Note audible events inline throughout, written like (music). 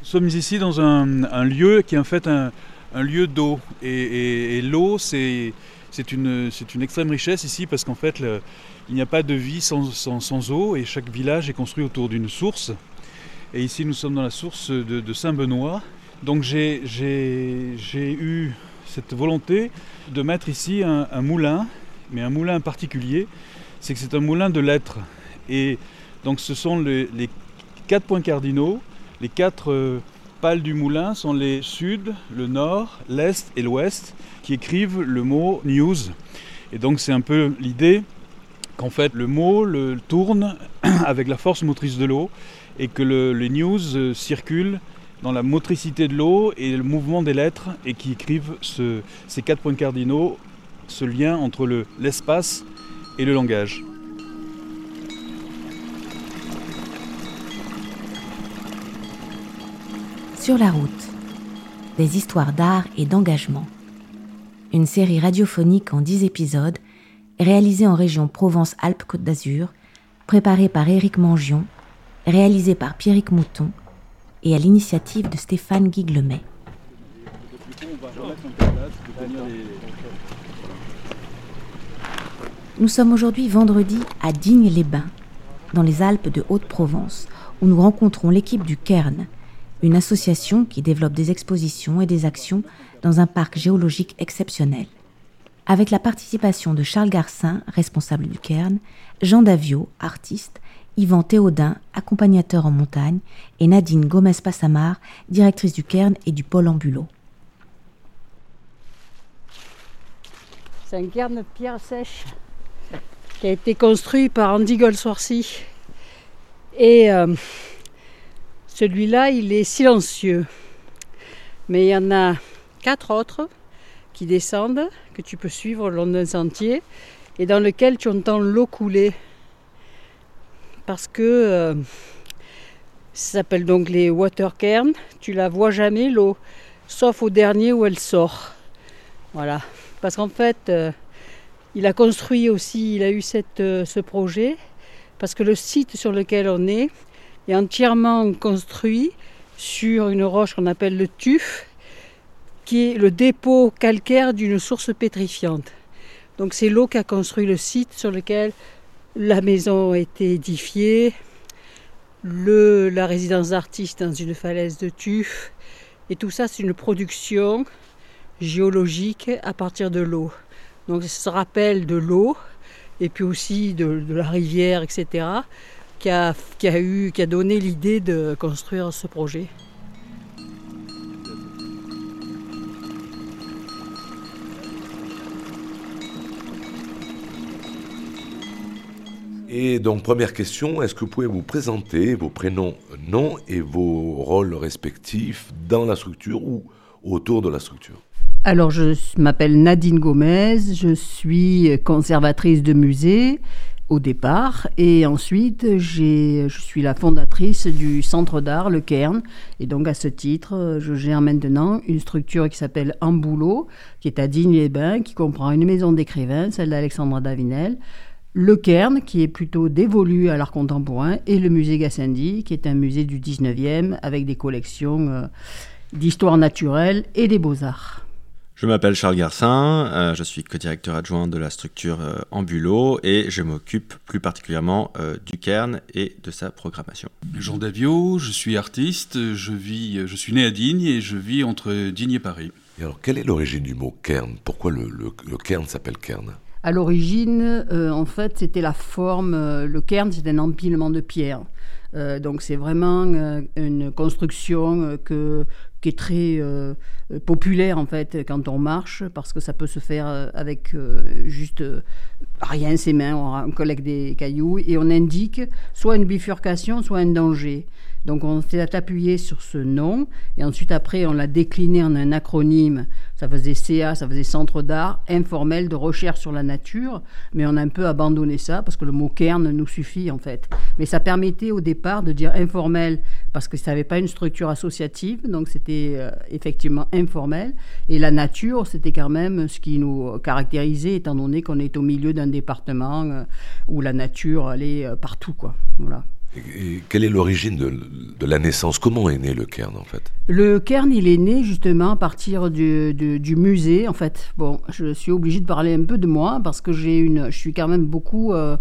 Nous sommes ici dans un, lieu qui est en fait un, lieu d'eau. Et, l'eau, c'est une, extrême richesse ici parce qu'en fait, il n'y a pas de vie sans, sans, eau et chaque village est construit autour d'une source. Et ici, nous sommes dans la source de, Saint-Benoît. Donc j'ai eu cette volonté de mettre ici un, moulin, mais un moulin particulier, c'est que c'est un moulin de lettres. Et donc ce sont les, quatre points cardinaux, les quatre euh, pales du moulin sont les sud, le nord, l'est et l'ouest qui écrivent le mot news. Et donc c'est un peu l'idée qu'en fait le mot le tourne (clears throat) avec la force motrice de l'eau et que les news euh, circulent dans la motricité de l'eau et le mouvement des lettres et qui écrivent ces quatre points cardinaux, ce lien entre l'espace et le langage. Sur la route, des histoires d'art et d'engagement. Une série radiophonique en 10 épisodes, réalisée en région Provence-Alpes-Côte d'Azur, préparée par Éric Mangion, réalisée par Pierrick Mouton et à l'initiative de Stéphane Guiglemet. Nous sommes aujourd'hui vendredi à Digne-les-Bains, dans les Alpes de Haute-Provence, où nous rencontrons l'équipe du Cairn, une association qui développe des expositions et des actions dans un parc géologique exceptionnel. Avec la participation de Charles Garcin, responsable du Cairn, Jean Davio, artiste, Yvan Théodin, accompagnateur en montagne, et Nadine Gomez-Passamar, directrice du Cairn et du pôle Ambulo. C'est un cairn de pierre sèche qui a été construit par Andy Goldsworthy. Et euh, celui-là, il est silencieux. Mais il y en a quatre autres qui descendent, que tu peux suivre le long d'un sentier, et dans lequel tu entends l'eau couler parce que euh, ça s'appelle donc les water cairns. Tu la vois jamais l'eau, sauf au dernier où elle sort. Voilà. Parce qu'en fait, euh, il a construit aussi, il a eu cette, euh, ce projet, parce que le site sur lequel on est est entièrement construit sur une roche qu'on appelle le tuf, qui est le dépôt calcaire d'une source pétrifiante. Donc c'est l'eau qui a construit le site sur lequel la maison a été édifiée, le, la résidence d'artiste dans une falaise de tuf, et tout ça c'est une production géologique à partir de l'eau. Donc ça se rappelle de l'eau et puis aussi de, la rivière, etc., qui a, qui a, eu, qui a donné l'idée de construire ce projet. Et donc, première question, est-ce que vous pouvez vous présenter vos prénoms, noms et vos rôles respectifs dans la structure ou autour de la structure? Alors, je m'appelle Nadine Gomez, je suis conservatrice de musée au départ et ensuite je suis la fondatrice du centre d'art Le Cairn et donc à ce titre je gère maintenant une structure qui s'appelle Amboulot qui est à Digne-les-Bains qui comprend une maison d'écrivains, celle d'Alexandra Davinel, le Cairn, qui est plutôt dévolu à l'art contemporain, et le musée Gassendi, qui est un musée du 19e avec des collections euh, d'histoire naturelle et des beaux-arts. Je m'appelle Charles Garcin, euh, je suis co-directeur adjoint de la structure euh, Ambulo et je m'occupe plus particulièrement du Cairn et de sa programmation. Jean Davio, je suis artiste, je, vis, je suis né à Digne et je vis entre Digne et Paris. Et alors, quelle est l'origine du mot Cairn? Pourquoi le, le Cairn s'appelle Cairn? À l'origine, euh, en fait, c'était la forme, euh, le cairn, c'est un empilement de pierres. Euh, donc c'est vraiment une construction que, qui est très populaire en fait quand on marche parce que ça peut se faire avec juste rien ses mains, on collecte des cailloux et on indique soit une bifurcation, soit un danger. Donc on s'est appuyé sur ce nom et ensuite après on l'a décliné en un acronyme. Ça faisait CA, ça faisait Centre d'art informel de recherche sur la nature, mais on a un peu abandonné ça parce que le mot cairn nous suffit en fait. Mais ça permettait au départ de dire informel parce que ça n'avait pas une structure associative, donc c'était euh, effectivement informel. Et la nature, c'était quand même ce qui nous caractérisait étant donné qu'on est au milieu d'un département euh, où la nature allait euh, partout quoi. Voilà. Et quelle est l'origine de, la naissance? Comment est né le Cairn en fait? Le Cairn, il est né justement à partir du, du, musée. En fait, bon, je suis obligée de parler un peu de moi parce que j'ai une, je suis quand même beaucoup euh,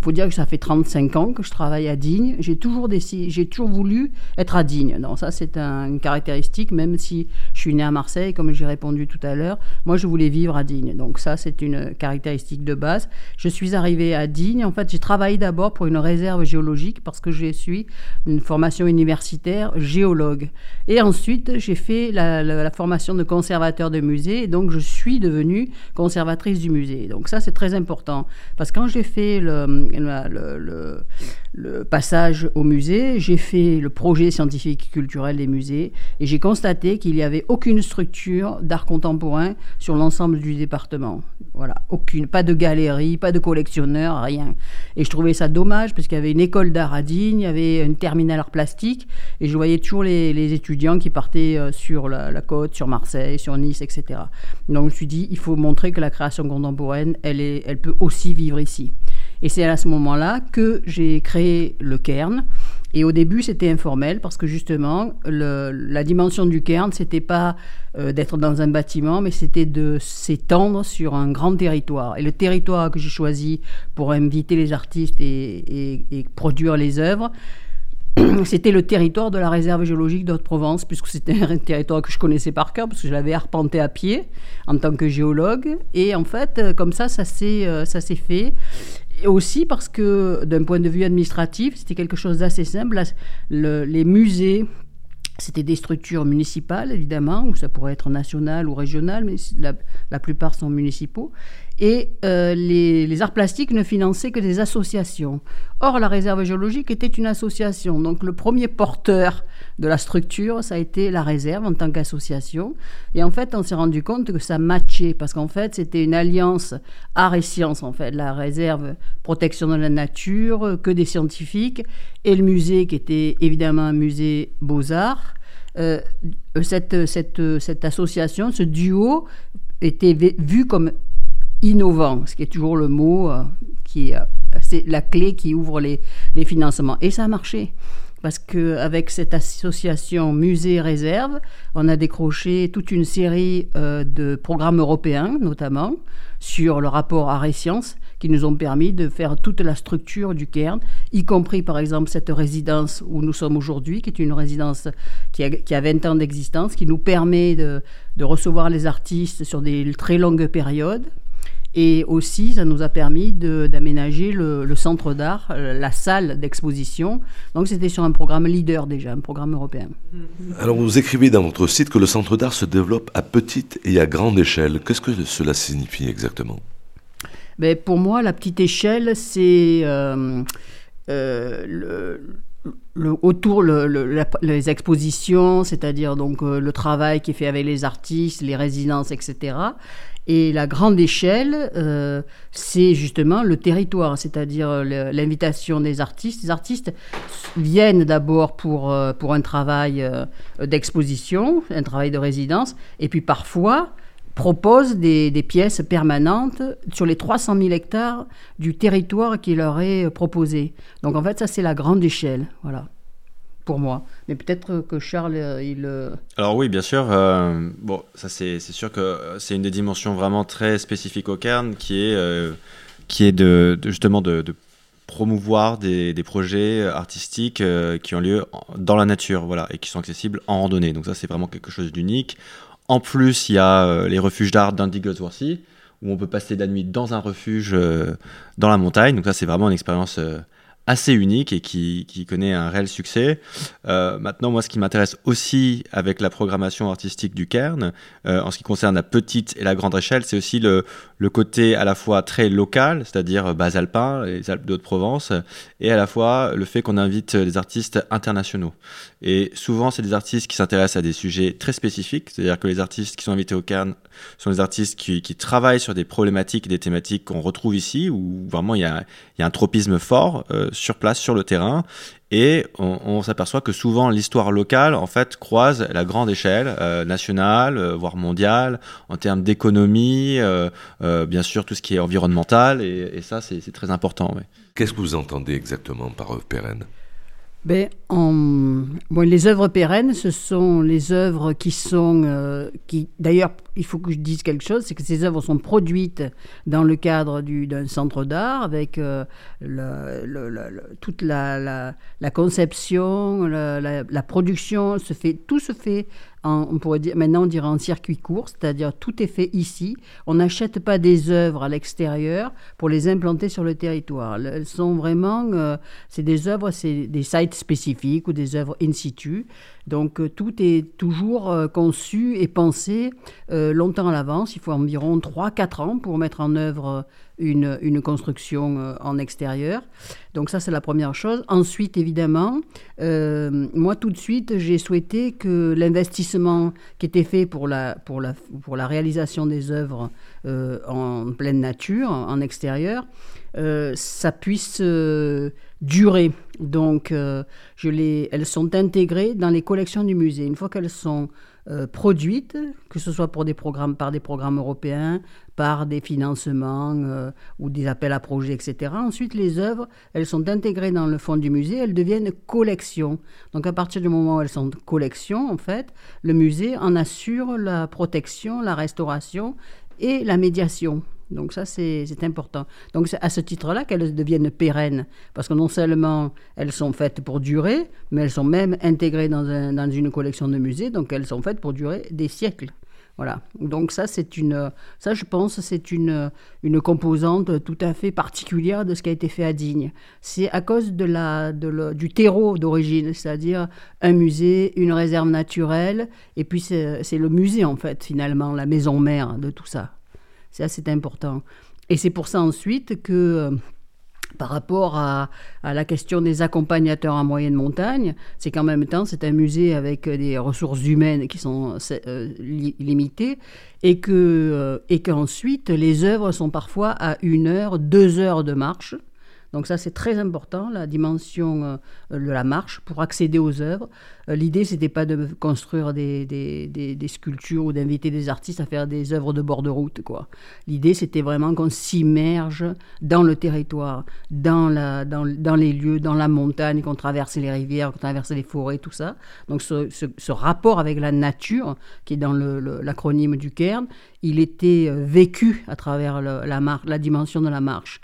faut dire que ça fait 35 ans que je travaille à Digne. J'ai toujours, j'ai toujours voulu être à Digne. Donc ça, c'est une caractéristique, même si je suis né à Marseille, comme j'ai répondu tout à l'heure. Moi, je voulais vivre à Digne. Donc ça, c'est une caractéristique de base. Je suis arrivé à Digne. En fait, j'ai travaillé d'abord pour une réserve géologique parce que je suis une formation universitaire géologue. Et ensuite, j'ai fait la, la, formation de conservateur de musée. Et donc, je suis devenue conservatrice du musée. Donc ça, c'est très important. Parce que quand j'ai fait le le, passage au musée, j'ai fait le projet scientifique et culturel des musées et j'ai constaté qu'il n'y avait aucune structure d'art contemporain sur l'ensemble du département. Voilà, aucune, pas de galerie, pas de collectionneur, rien. Et je trouvais ça dommage parce qu'il y avait une école d'art à Digne, il y avait une terminale art plastique et je voyais toujours les, étudiants qui partaient euh, sur la, la, côte, sur Marseille, sur Nice, etc. Donc je me suis dit, il faut montrer que la création contemporaine, elle, est, elle peut aussi vivre ici. Et c'est à ce moment-là que j'ai créé le Cairn. Et au début, c'était informel parce que justement, la dimension du Cairn, c'était pas euh, d'être dans un bâtiment, mais c'était de s'étendre sur un grand territoire. Et le territoire que j'ai choisi pour inviter les artistes et, produire les œuvres, (clears throat) c'était le territoire de la réserve géologique d'Haute-Provence, puisque c'était un (laughs) territoire que je connaissais par cœur, parce que je l'avais arpenté à pied en tant que géologue. Et en fait, euh, comme ça, ça s'est, euh, ça s'est fait. Et aussi parce que, d'un point de vue administratif, c'était quelque chose d'assez simple. les musées c'était des structures municipales, évidemment, ou ça pourrait être national ou régional, mais la, plupart sont municipaux. Et euh, les, arts plastiques ne finançaient que des associations. Or, la réserve géologique était une association. Donc, le premier porteur de la structure, ça a été la réserve en tant qu'association. Et en fait, on s'est rendu compte que ça matchait, parce qu'en fait, c'était une alliance art et sciences, en fait. La réserve protection de la nature, que des scientifiques, et le musée qui était évidemment un musée beaux-arts. Euh, cette, cette, cette association, ce duo, était vu comme innovant, ce qui est toujours le mot euh, qui euh, c'est la clé qui ouvre les, financements. Et ça a marché. Parce qu'avec cette association Musée Réserve, on a décroché toute une série de programmes européens, notamment, sur le rapport art et sciences qui nous ont permis de faire toute la structure du Cairn, y compris par exemple cette résidence où nous sommes aujourd'hui, qui est une résidence qui a, qui a 20 ans d'existence, qui nous permet de, de recevoir les artistes sur des très longues périodes. Et aussi, ça nous a permis d'aménager le, le, centre d'art, euh, la salle d'exposition. Donc c'était sur un programme leader déjà, un programme européen. Alors vous écrivez dans votre site que le centre d'art se développe à petite et à grande échelle. Qu'est-ce que cela signifie exactement? Ben, pour moi, la petite échelle, c'est euh, euh, le, autour les expositions, c'est-à-dire donc euh, le travail qui est fait avec les artistes, les résidences, etc. Et la grande échelle, c'est justement le territoire, c'est-à-dire l'invitation des artistes. Les artistes viennent d'abord pour, pour un travail d'exposition, un travail de résidence, et puis parfois, propose des, pièces permanentes sur les 300 000 hectares du territoire qui leur est proposé. Donc en fait, ça c'est la grande échelle, voilà, moi. Mais peut-être que Charles, euh, il... Euh, Alors oui, bien sûr. Euh, bon, ça c'est sûr que c'est une des dimensions vraiment très spécifiques au Cairn qui est, qui est de, justement de, promouvoir des, projets artistiques qui ont lieu dans la nature, voilà, et qui sont accessibles en randonnée. Donc ça, c'est vraiment quelque chose d'unique. En plus, il y a les refuges d'art d'Indigosworthy, où on peut passer la nuit dans un refuge dans la montagne. Donc ça, c'est vraiment une expérience assez unique et qui, connaît un réel succès. Euh, maintenant, moi, ce qui m'intéresse aussi avec la programmation artistique du Cairn, euh, en ce qui concerne la petite et la grande échelle, c'est aussi le, côté à la fois très local, c'est-à-dire bas alpin, les Alpes de Haute-Provence, et à la fois le fait qu'on invite des artistes internationaux. Et souvent, c'est des artistes qui s'intéressent à des sujets très spécifiques, c'est-à-dire que les artistes qui sont invités au Cairn sont des artistes qui, travaillent sur des problématiques et des thématiques qu'on retrouve ici, où vraiment il y a, un tropisme fort. Euh, sur place, sur le terrain. Et on, s'aperçoit que souvent l'histoire locale, en fait, croise la grande échelle euh, nationale, euh, voire mondiale, en termes d'économie, bien sûr tout ce qui est environnemental, et, ça, c'est très important. Qu'est-ce que vous entendez exactement par œuvre pérenne ben, bon, Les œuvres pérennes, ce sont les œuvres qui sont... Euh, qui... D'ailleurs, il faut que je dise quelque chose, c'est que ces œuvres sont produites dans le cadre d'un centre d'art avec euh, toute la, la conception, la, production, se fait, tout se fait on pourrait dire, maintenant on dirait en circuit court, c'est-à-dire tout est fait ici. On n'achète pas des œuvres à l'extérieur pour les implanter sur le territoire. Elles sont vraiment, euh, c'est des œuvres, c'est des sites spécifiques ou des œuvres in situ. Donc euh, tout est toujours euh, conçu et pensé longtemps à l'avance. Il faut environ 3-4 ans pour mettre en œuvre une, une construction euh, en extérieur. Donc ça, c'est la première chose. Ensuite, évidemment, euh, moi, tout de suite, j'ai souhaité que l'investissement qui était fait pour la, pour la, pour la réalisation des œuvres euh, en pleine nature, en extérieur, ça puisse durer. Donc, je les, elles sont intégrées dans les collections du musée. Une fois qu'elles sont produites, que ce soit pour des programmes, par des programmes européens, par des financements euh, ou des appels à projets, etc. Ensuite, les œuvres, elles sont intégrées dans le fond du musée, elles deviennent collection. Donc à partir du moment où elles sont collection, en fait, le musée en assure la protection, la restauration et la médiation. Donc ça, c'est important. Donc c'est à ce titre-là qu'elles deviennent pérennes, parce que non seulement elles sont faites pour durer, mais elles sont même intégrées dans, une collection de musée, donc elles sont faites pour durer des siècles. Voilà. Donc ça, c'est une, ça je pense, c'est une, une composante tout à fait particulière de ce qui a été fait à Digne. C'est à cause du terreau d'origine, c'est-à-dire un musée, une réserve naturelle, et puis c'est le musée en fait, finalement, la maison mère de tout ça. C'est assez important. Et c'est pour ça ensuite que par rapport à, la question des accompagnateurs en moyenne montagne, c'est qu'en même temps, c'est un musée avec des ressources humaines qui sont euh, limitées et que euh, et qu'ensuite les œuvres sont parfois à une heure, deux heures de marche donc ça, c'est très important, la dimension euh, de la marche pour accéder aux œuvres. Euh, l'idée, c'était pas de construire des, des, sculptures ou d'inviter des artistes à faire des œuvres de bord de route. quoi. L'idée, c'était vraiment qu'on s'immerge dans le territoire, dans, la, dans, dans, les lieux, dans la montagne, qu'on traverse les rivières, qu'on traverse les forêts, tout ça. Donc ce, rapport avec la nature, qui est dans l'acronyme du Cairn, il était euh, vécu à travers la, la dimension de la marche.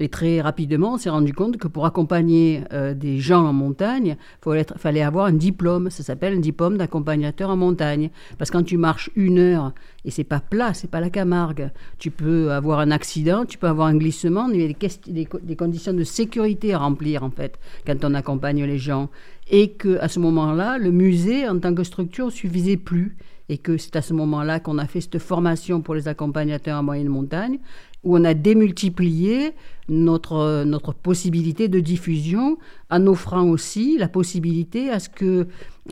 Et très rapidement, on s'est rendu compte que pour accompagner euh, des gens en montagne, il fallait avoir un diplôme. Ça s'appelle un diplôme d'accompagnateur en montagne. Parce que quand tu marches une heure et c'est pas plat, c'est pas la Camargue, tu peux avoir un accident, tu peux avoir un glissement. Il y a des, des conditions de sécurité à remplir en fait quand on accompagne les gens. Et que à ce moment-là, le musée en tant que structure suffisait plus et que c'est à ce moment-là qu'on a fait cette formation pour les accompagnateurs en moyenne montagne où on a démultiplié notre, notre possibilité de diffusion en offrant aussi la possibilité à ce que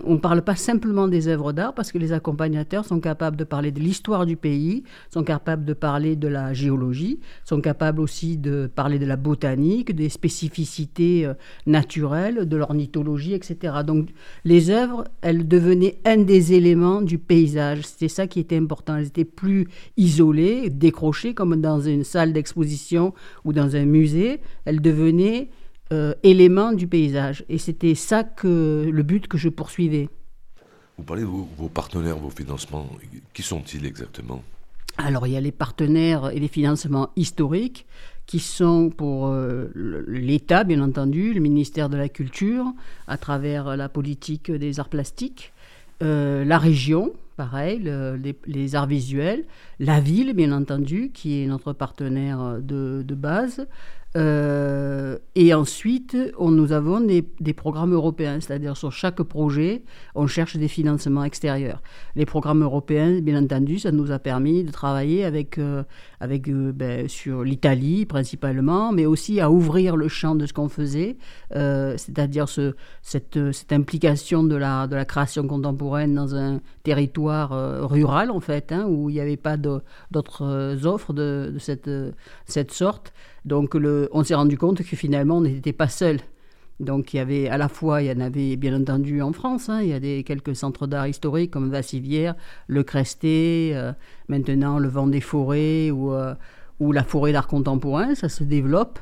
on ne parle pas simplement des œuvres d'art parce que les accompagnateurs sont capables de parler de l'histoire du pays, sont capables de parler de la géologie, sont capables aussi de parler de la botanique, des spécificités euh, naturelles, de l'ornithologie, etc. Donc les œuvres, elles devenaient un des éléments du paysage. C'était ça qui était important. Elles étaient plus isolées, décrochées comme dans une salle d'exposition ou dans un musée. Elles devenaient euh, éléments du paysage. Et c'était ça que le but que je poursuivais. Vous parlez de vos, partenaires, vos financements. Qui sont-ils exactement? Alors, il y a les partenaires et les financements historiques qui sont pour euh, l'État, bien entendu, le ministère de la Culture, à travers la politique des arts plastiques, euh, la région, pareil, les, arts visuels, la ville, bien entendu, qui est notre partenaire de, de base, euh, et ensuite, on, nous avons des, programmes européens, c'est-à-dire sur chaque projet, on cherche des financements extérieurs. Les programmes européens, bien entendu, ça nous a permis de travailler avec, euh, avec euh, ben, sur l'Italie principalement, mais aussi à ouvrir le champ de ce qu'on faisait, c'est-à-dire ce, cette, implication de la, de la création contemporaine dans un territoire rural, en fait, hein, où il n'y avait pas d'autres offres de, de cette, cette sorte. Donc on s'est rendu compte que finalement on n'était pas seul. Donc il y avait à la fois, il y en avait bien entendu en France, hein, il y a des, quelques centres d'art historiques comme Vassivière, le Cresté, euh, maintenant le Vent des Forêts ou, euh, ou la Forêt d'art contemporain, ça se développe.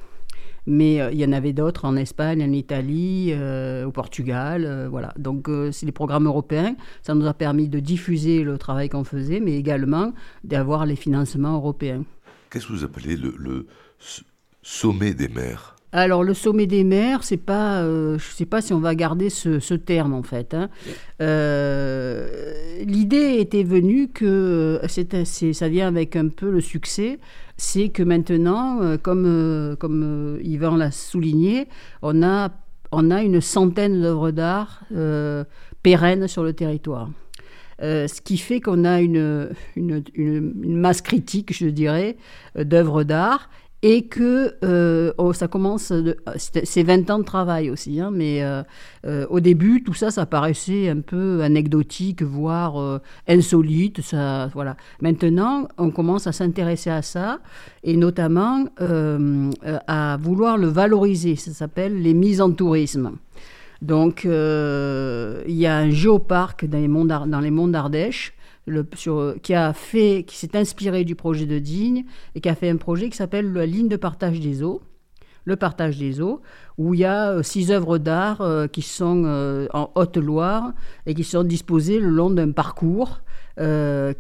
Mais il y en avait d'autres en Espagne, en Italie, au Portugal. voilà. Donc, c'est les programmes européens. Ça nous a permis de diffuser le travail qu'on faisait, mais également d'avoir les financements européens. Qu'est-ce que vous appelez le, sommet des mers alors le sommet des mers, c'est pas, je ne sais pas si on va garder ce, terme en fait. Hein. L'idée était venue que ça vient avec un peu le succès c'est que maintenant, euh, comme, euh, comme euh, Yvan l'a souligné, on a, on a une centaine d'œuvres d'art pérennes sur le territoire. ce qui fait qu'on a une, une, une, masse critique, je dirais, d'œuvres d'art et que euh, oh, ça commence, c'est 20 ans de travail aussi, hein, mais euh, euh, au début, tout ça, ça paraissait un peu anecdotique, voire insolite. Ça, voilà. Maintenant, on commence à s'intéresser à ça, et notamment à vouloir le valoriser. Ça s'appelle les mises en tourisme. Donc, il y a un géoparc dans les monts d'Ardèche qui a fait, qui s'est inspiré du projet de Digne et qui a fait un projet qui s'appelle la ligne de partage des eaux le partage des eaux, où il y a euh, six œuvres d'art euh, qui sont euh, en Haute-Loire et qui sont disposées le long d'un parcours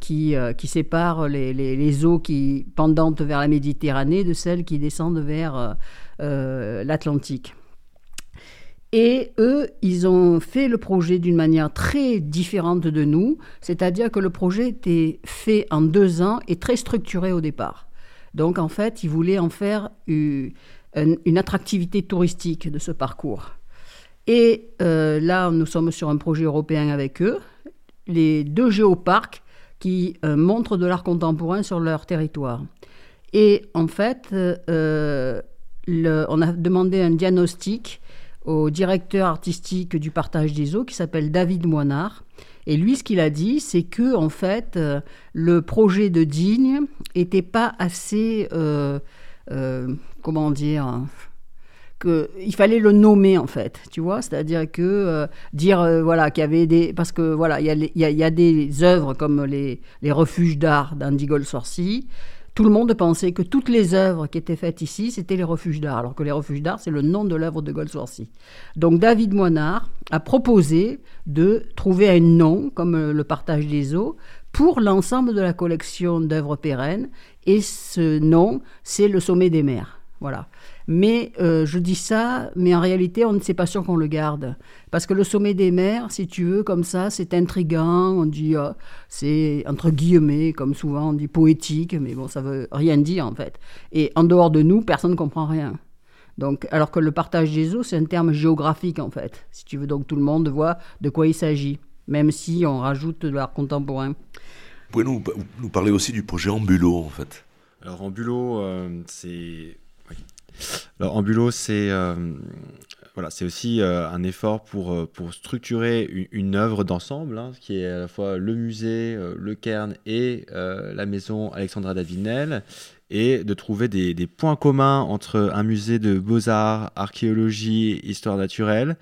qui, qui sépare les, les, eaux qui pendantes vers la Méditerranée de celles qui descendent vers l'Atlantique. Et eux, ils ont fait le projet d'une manière très différente de nous, c'est-à-dire que le projet était fait en deux ans et très structuré au départ. Donc en fait, ils voulaient en faire une, attractivité touristique de ce parcours. Et euh, là, nous sommes sur un projet européen avec eux, les deux géoparcs qui euh, montrent de l'art contemporain sur leur territoire. Et en fait, euh, on a demandé un diagnostic au directeur artistique du partage des eaux qui s'appelle David Moinard. Et lui, ce qu'il a dit, c'est que en fait, euh, le projet de Digne n'était pas assez, euh, euh, comment dire, que il fallait le nommer en fait, tu vois, c'est-à-dire que dire voilà qu'il y avait des, parce que voilà, il y a, y a, des œuvres comme les, les refuges d'art d'Andy Golsorsi tout le monde pensait que toutes les œuvres qui étaient faites ici, c'était les refuges d'art, alors que les refuges d'art, c'est le nom de l'œuvre de Goldsworthy. Donc David Moinard a proposé de trouver un nom, comme euh, le partage des eaux, pour l'ensemble de la collection d'œuvres pérennes, et ce nom, c'est le sommet des mers. Voilà. Mais euh, je dis ça, mais en réalité, on ne sait pas sûr qu'on le garde. Parce que le sommet des mers, si tu veux, comme ça, c'est intrigant. On dit, euh, c'est entre guillemets, comme souvent on dit poétique, mais bon, ça veut rien dire en fait. Et en dehors de nous, personne ne comprend rien. Donc, alors que le partage des eaux, c'est un terme géographique en fait. Si tu veux, donc tout le monde voit de quoi il s'agit, même si on rajoute de l'art contemporain. Pouvez-vous nous, parler aussi du projet Ambulo en fait Alors Ambulo, euh, c'est alors, Ambulo, c'est euh, voilà, c'est aussi euh, un effort pour, euh, pour structurer une, œuvre d'ensemble, hein, qui est à la fois le musée, le Cairn et la maison Alexandra Davinel, et de trouver des, des, points communs entre un musée de beaux-arts, archéologie, histoire naturelle,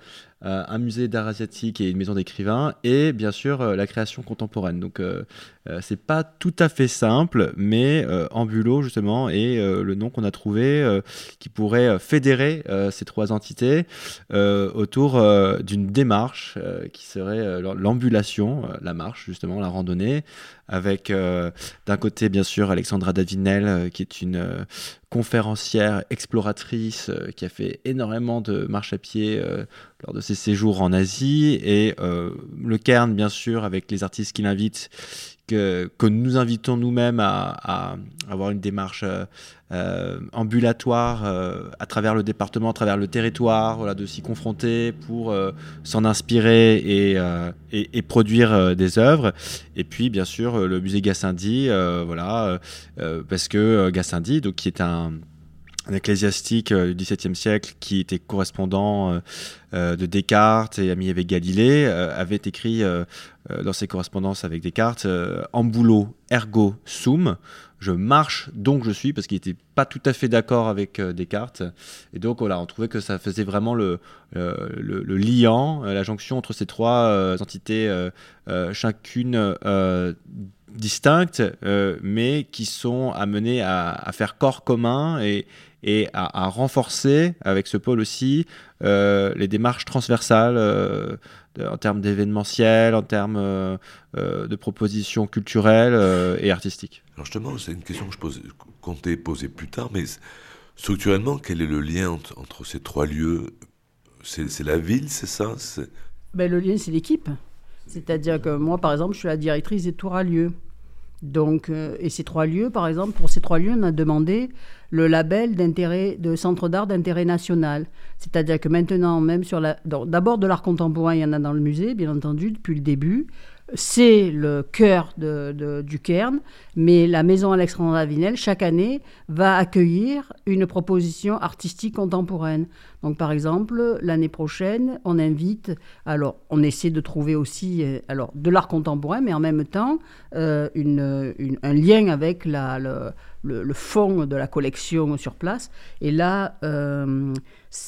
euh, un musée d'art asiatique et une maison d'écrivains, et bien sûr euh, la création contemporaine. Donc euh, c'est pas tout à fait simple, mais Ambulo justement est le nom qu'on a trouvé qui pourrait fédérer ces trois entités autour d'une démarche qui serait l'ambulation, la marche justement, la randonnée, avec d'un côté bien sûr Alexandra Davinel qui est une conférencière, exploratrice, euh, qui a fait énormément de marche à pied euh, lors de ses séjours en Asie, et euh, le Cairn, bien sûr, avec les artistes qu'il invite, que, que, nous invitons nous-mêmes à, avoir une démarche ambulatoire à travers le département, à travers le territoire, voilà, de s'y confronter pour s'en inspirer et, et, et, produire des œuvres. Et puis, bien sûr, le musée Gassendi, voilà, parce que Gassendi, donc, qui est un un, ecclésiastique euh, du XVIIe siècle qui était correspondant euh, euh, de Descartes et ami avec Galilée, avait écrit dans ses correspondances avec Descartes Ambulo ergo sum, je marche donc je suis, parce qu'il n'était pas tout à fait d'accord avec Descartes. Et donc voilà, on trouvait que ça faisait vraiment le, le, liant, la jonction entre ces trois entités, chacune distinctes, euh, mais qui sont amenées à, faire corps commun et, et à, renforcer avec ce pôle aussi les démarches transversales en termes d'événementiel, en termes de propositions culturelles et artistiques. Alors justement, c'est une question que je comptais poser plus tard, mais structurellement, quel est le lien entre, ces trois lieux? C'est la ville, c'est ça? Ben, Le lien, c'est l'équipe. C'est-à-dire que moi, par exemple, je suis la directrice des tours à lieux. Donc, euh, et ces trois lieux, par exemple, pour ces trois lieux, on a demandé le label d'intérêt de centre d'art d'intérêt national. C'est-à-dire que maintenant, même sur la, d'abord de l'art contemporain, il y en a dans le musée, bien entendu, depuis le début c'est le cœur du Cairn, mais la Maison Alexandre Avinel, chaque année, va accueillir une proposition artistique contemporaine. Donc, par exemple, l'année prochaine, on invite, alors, on essaie de trouver aussi euh, alors, de l'art contemporain, mais en même temps, euh, un lien avec le, fond de la collection sur place. Et là, euh,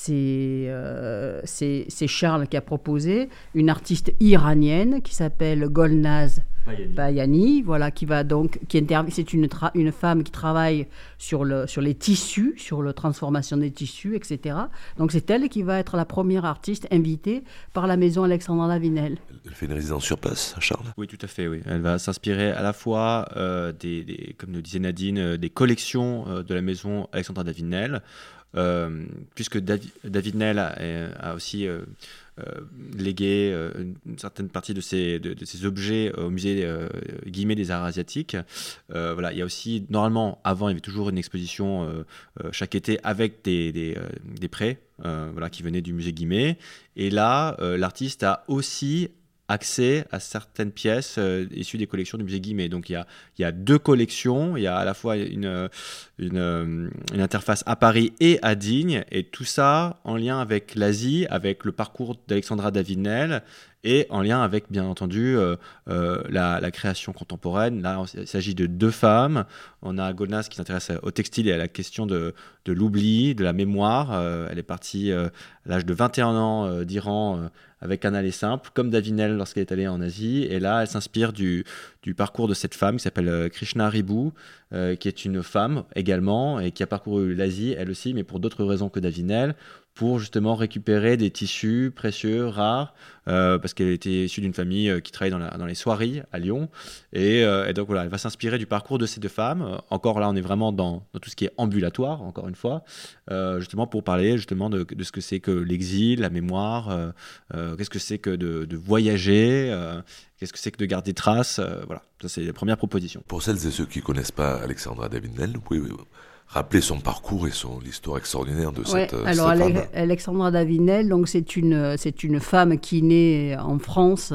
euh, c'est Charles qui a proposé une artiste iranienne qui s'appelle Golnaz Bayani, voilà, qui va donc, qui c'est une, une femme qui travaille sur, le, sur les tissus, sur la transformation des tissus, etc. Donc c'est elle qui va être la première artiste invitée par la maison Alexandre Lavinel. Elle fait une résidence sur place, Charles Oui, tout à fait, oui. Elle va s'inspirer à la fois, euh, des, comme le disait Nadine, euh, des collections de la maison Alexandre Davinel, euh, puisque David, David Nell a, aussi euh, euh, légué une certaine partie de ses, de, objets au musée Guillemets des Arts Asiatiques. voilà, il y a aussi, normalement, avant, il y avait toujours une exposition chaque été avec des, des, des prêts voilà, qui venaient du musée Guimet. Et là, l'artiste a aussi accès à certaines pièces euh, issues des collections du musée Guimet. Donc il y, a, y a deux collections, il y a à la fois une, une, euh, une, interface à Paris et à Digne, et tout ça en lien avec l'Asie, avec le parcours d'Alexandra Davinel, et en lien avec, bien entendu, euh, la, la, création contemporaine. Là, il s'agit de deux femmes. On a Golnas qui s'intéresse au textile et à la question de, l'oubli, de la mémoire. elle est partie à l'âge de 21 ans d'Iran avec un aller simple, comme Davinel lorsqu'elle est allée en Asie. Et là, elle s'inspire du, parcours de cette femme qui s'appelle euh, Krishna Ribu, euh, qui est une femme également et qui a parcouru l'Asie, elle aussi, mais pour d'autres raisons que Davinel, pour justement récupérer des tissus précieux, rares, euh, parce qu'elle était issue d'une famille euh, qui travaillait dans, les soieries à Lyon. Euh, et, donc voilà, elle va s'inspirer du parcours de ces deux femmes. Encore là, on est vraiment dans, tout ce qui est ambulatoire, encore une fois, justement pour parler justement de, ce que c'est que l'exil, la mémoire, qu'est-ce que c'est que de, voyager, qu'est-ce que c'est que de garder traces. voilà, ça c'est les premières propositions. Pour celles et ceux qui connaissent pas Alexandra Davinel, vous pouvez rappeler son parcours et son l'histoire extraordinaire de cette, euh, alors, Alexandra Davinel, donc c'est une c'est une femme qui naît en France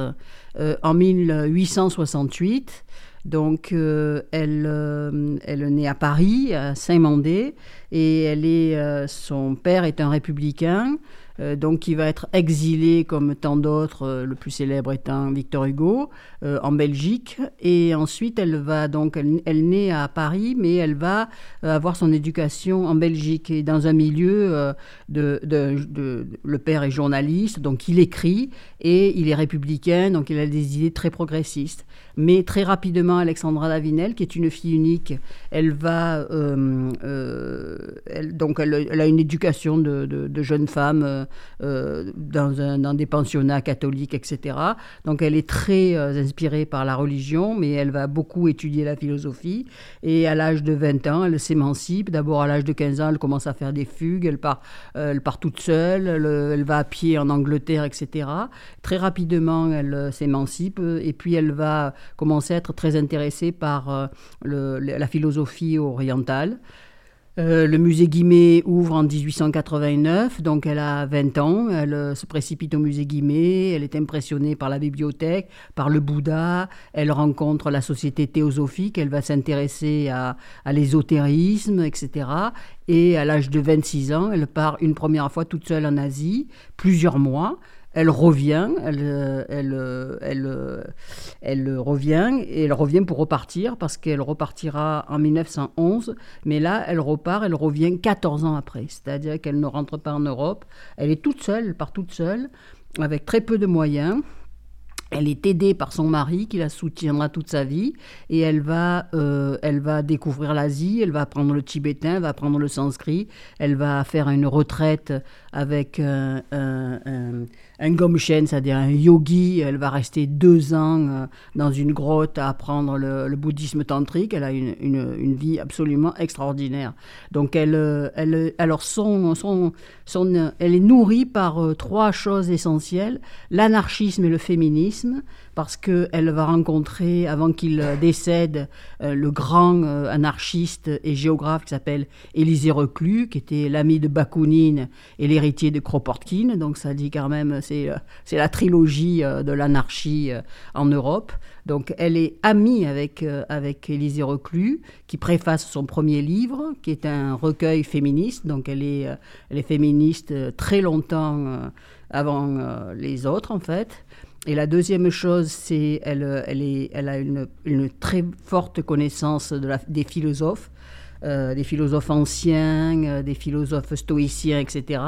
euh, en 1868. Donc euh, elle elle naît à Paris, à Saint-Mandé, et elle est son père est un républicain. Euh, donc qui va être exilé comme tant d'autres, euh, le plus célèbre étant Victor Hugo, euh, en Belgique. Et ensuite, elle va donc, elle, naît à Paris, mais elle va avoir son éducation en Belgique et dans un milieu de, de, le père est journaliste, donc il écrit et il est républicain, donc il a des idées très progressistes. Mais très rapidement, Alexandra Davinel, qui est une fille unique, elle va, elle, donc elle, a une éducation de, jeune femme euh, dans, des pensionnats catholiques, etc. Donc elle est très euh, inspirée par la religion, mais elle va beaucoup étudier la philosophie. Et à l'âge de 20 ans, elle s'émancipe. D'abord, à l'âge de 15 ans, elle commence à faire des fugues. Elle part, euh, elle part toute seule. Elle, va à pied en Angleterre, etc. Très rapidement, elle s'émancipe. Et puis, elle va commencer à être très intéressée par le, la philosophie orientale. Euh, le musée Guimet ouvre en 1889, donc elle a 20 ans. Elle euh, se précipite au musée Guimet. Elle est impressionnée par la bibliothèque, par le Bouddha. Elle rencontre la société théosophique. Elle va s'intéresser à, à l'ésotérisme, etc. Et à l'âge de 26 ans, elle part une première fois toute seule en Asie, plusieurs mois elle revient, elle, elle, elle, elle, revient, et elle revient pour repartir, parce qu'elle repartira en 1911, mais là, elle repart, elle revient 14 ans après, c'est-à-dire qu'elle ne rentre pas en Europe, elle est toute seule, elle toute seule, avec très peu de moyens, elle est aidée par son mari qui la soutiendra toute sa vie et elle va, euh, elle va découvrir l'Asie, elle va apprendre le tibétain, elle va apprendre le sanskrit, elle va faire une retraite avec un, un, gomchen, c'est-à-dire un yogi. Elle va rester deux ans euh, dans une grotte à apprendre le, bouddhisme tantrique. Elle a une, une, vie absolument extraordinaire. Donc elle, euh, elle, alors son, son, son, elle est nourrie par trois choses essentielles l'anarchisme et le féminisme parce qu'elle va rencontrer, avant qu'il décède, euh, le grand euh, anarchiste et géographe qui s'appelle Élisée Reclus, qui était l'ami de Bakounine et l'héritier de Kropotkin. Donc ça dit quand même, c'est, euh, c'est la trilogie de l'anarchie en Europe. Donc elle est amie avec, avec Élisée Reclus, qui préface son premier livre, qui est un recueil féministe. Donc elle est, elle est féministe très longtemps avant les autres, en fait. Et la deuxième chose, c'est elle, a une, très forte connaissance des philosophes. Euh, des philosophes anciens, euh, des philosophes stoïciens, etc.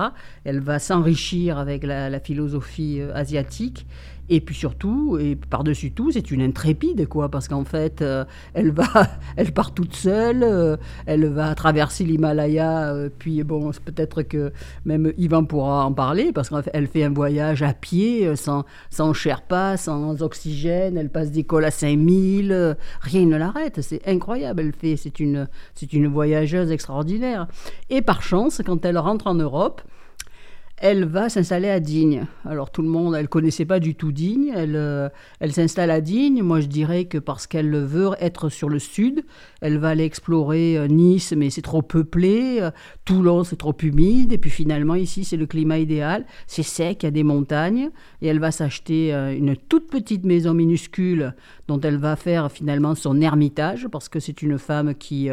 Elle va s'enrichir avec la, la philosophie euh, asiatique et puis surtout, et par-dessus tout, c'est une intrépide, quoi, parce qu'en fait, euh, elle va, (laughs) elle part toute seule, euh, elle va traverser l'Himalaya, euh, puis bon, peut-être que même Yvan pourra en parler, parce qu'elle fait un voyage à pied, sans, sans Sherpa, sans oxygène, elle passe d'école à 5000, rien ne l'arrête, c'est incroyable, elle fait, c'est une, c'est une voyageuse extraordinaire. Et par chance, quand elle rentre en Europe, elle va s'installer à Digne. Alors tout le monde, elle connaissait pas du tout Digne. Elle, euh, elle s'installe à Digne. Moi, je dirais que parce qu'elle veut être sur le sud, elle va aller explorer euh, Nice, mais c'est trop peuplé. Euh, Toulon, c'est trop humide. Et puis finalement, ici, c'est le climat idéal. C'est sec, il y a des montagnes. Et elle va s'acheter une toute petite maison minuscule dont elle va faire finalement son ermitage, parce que c'est une femme qui,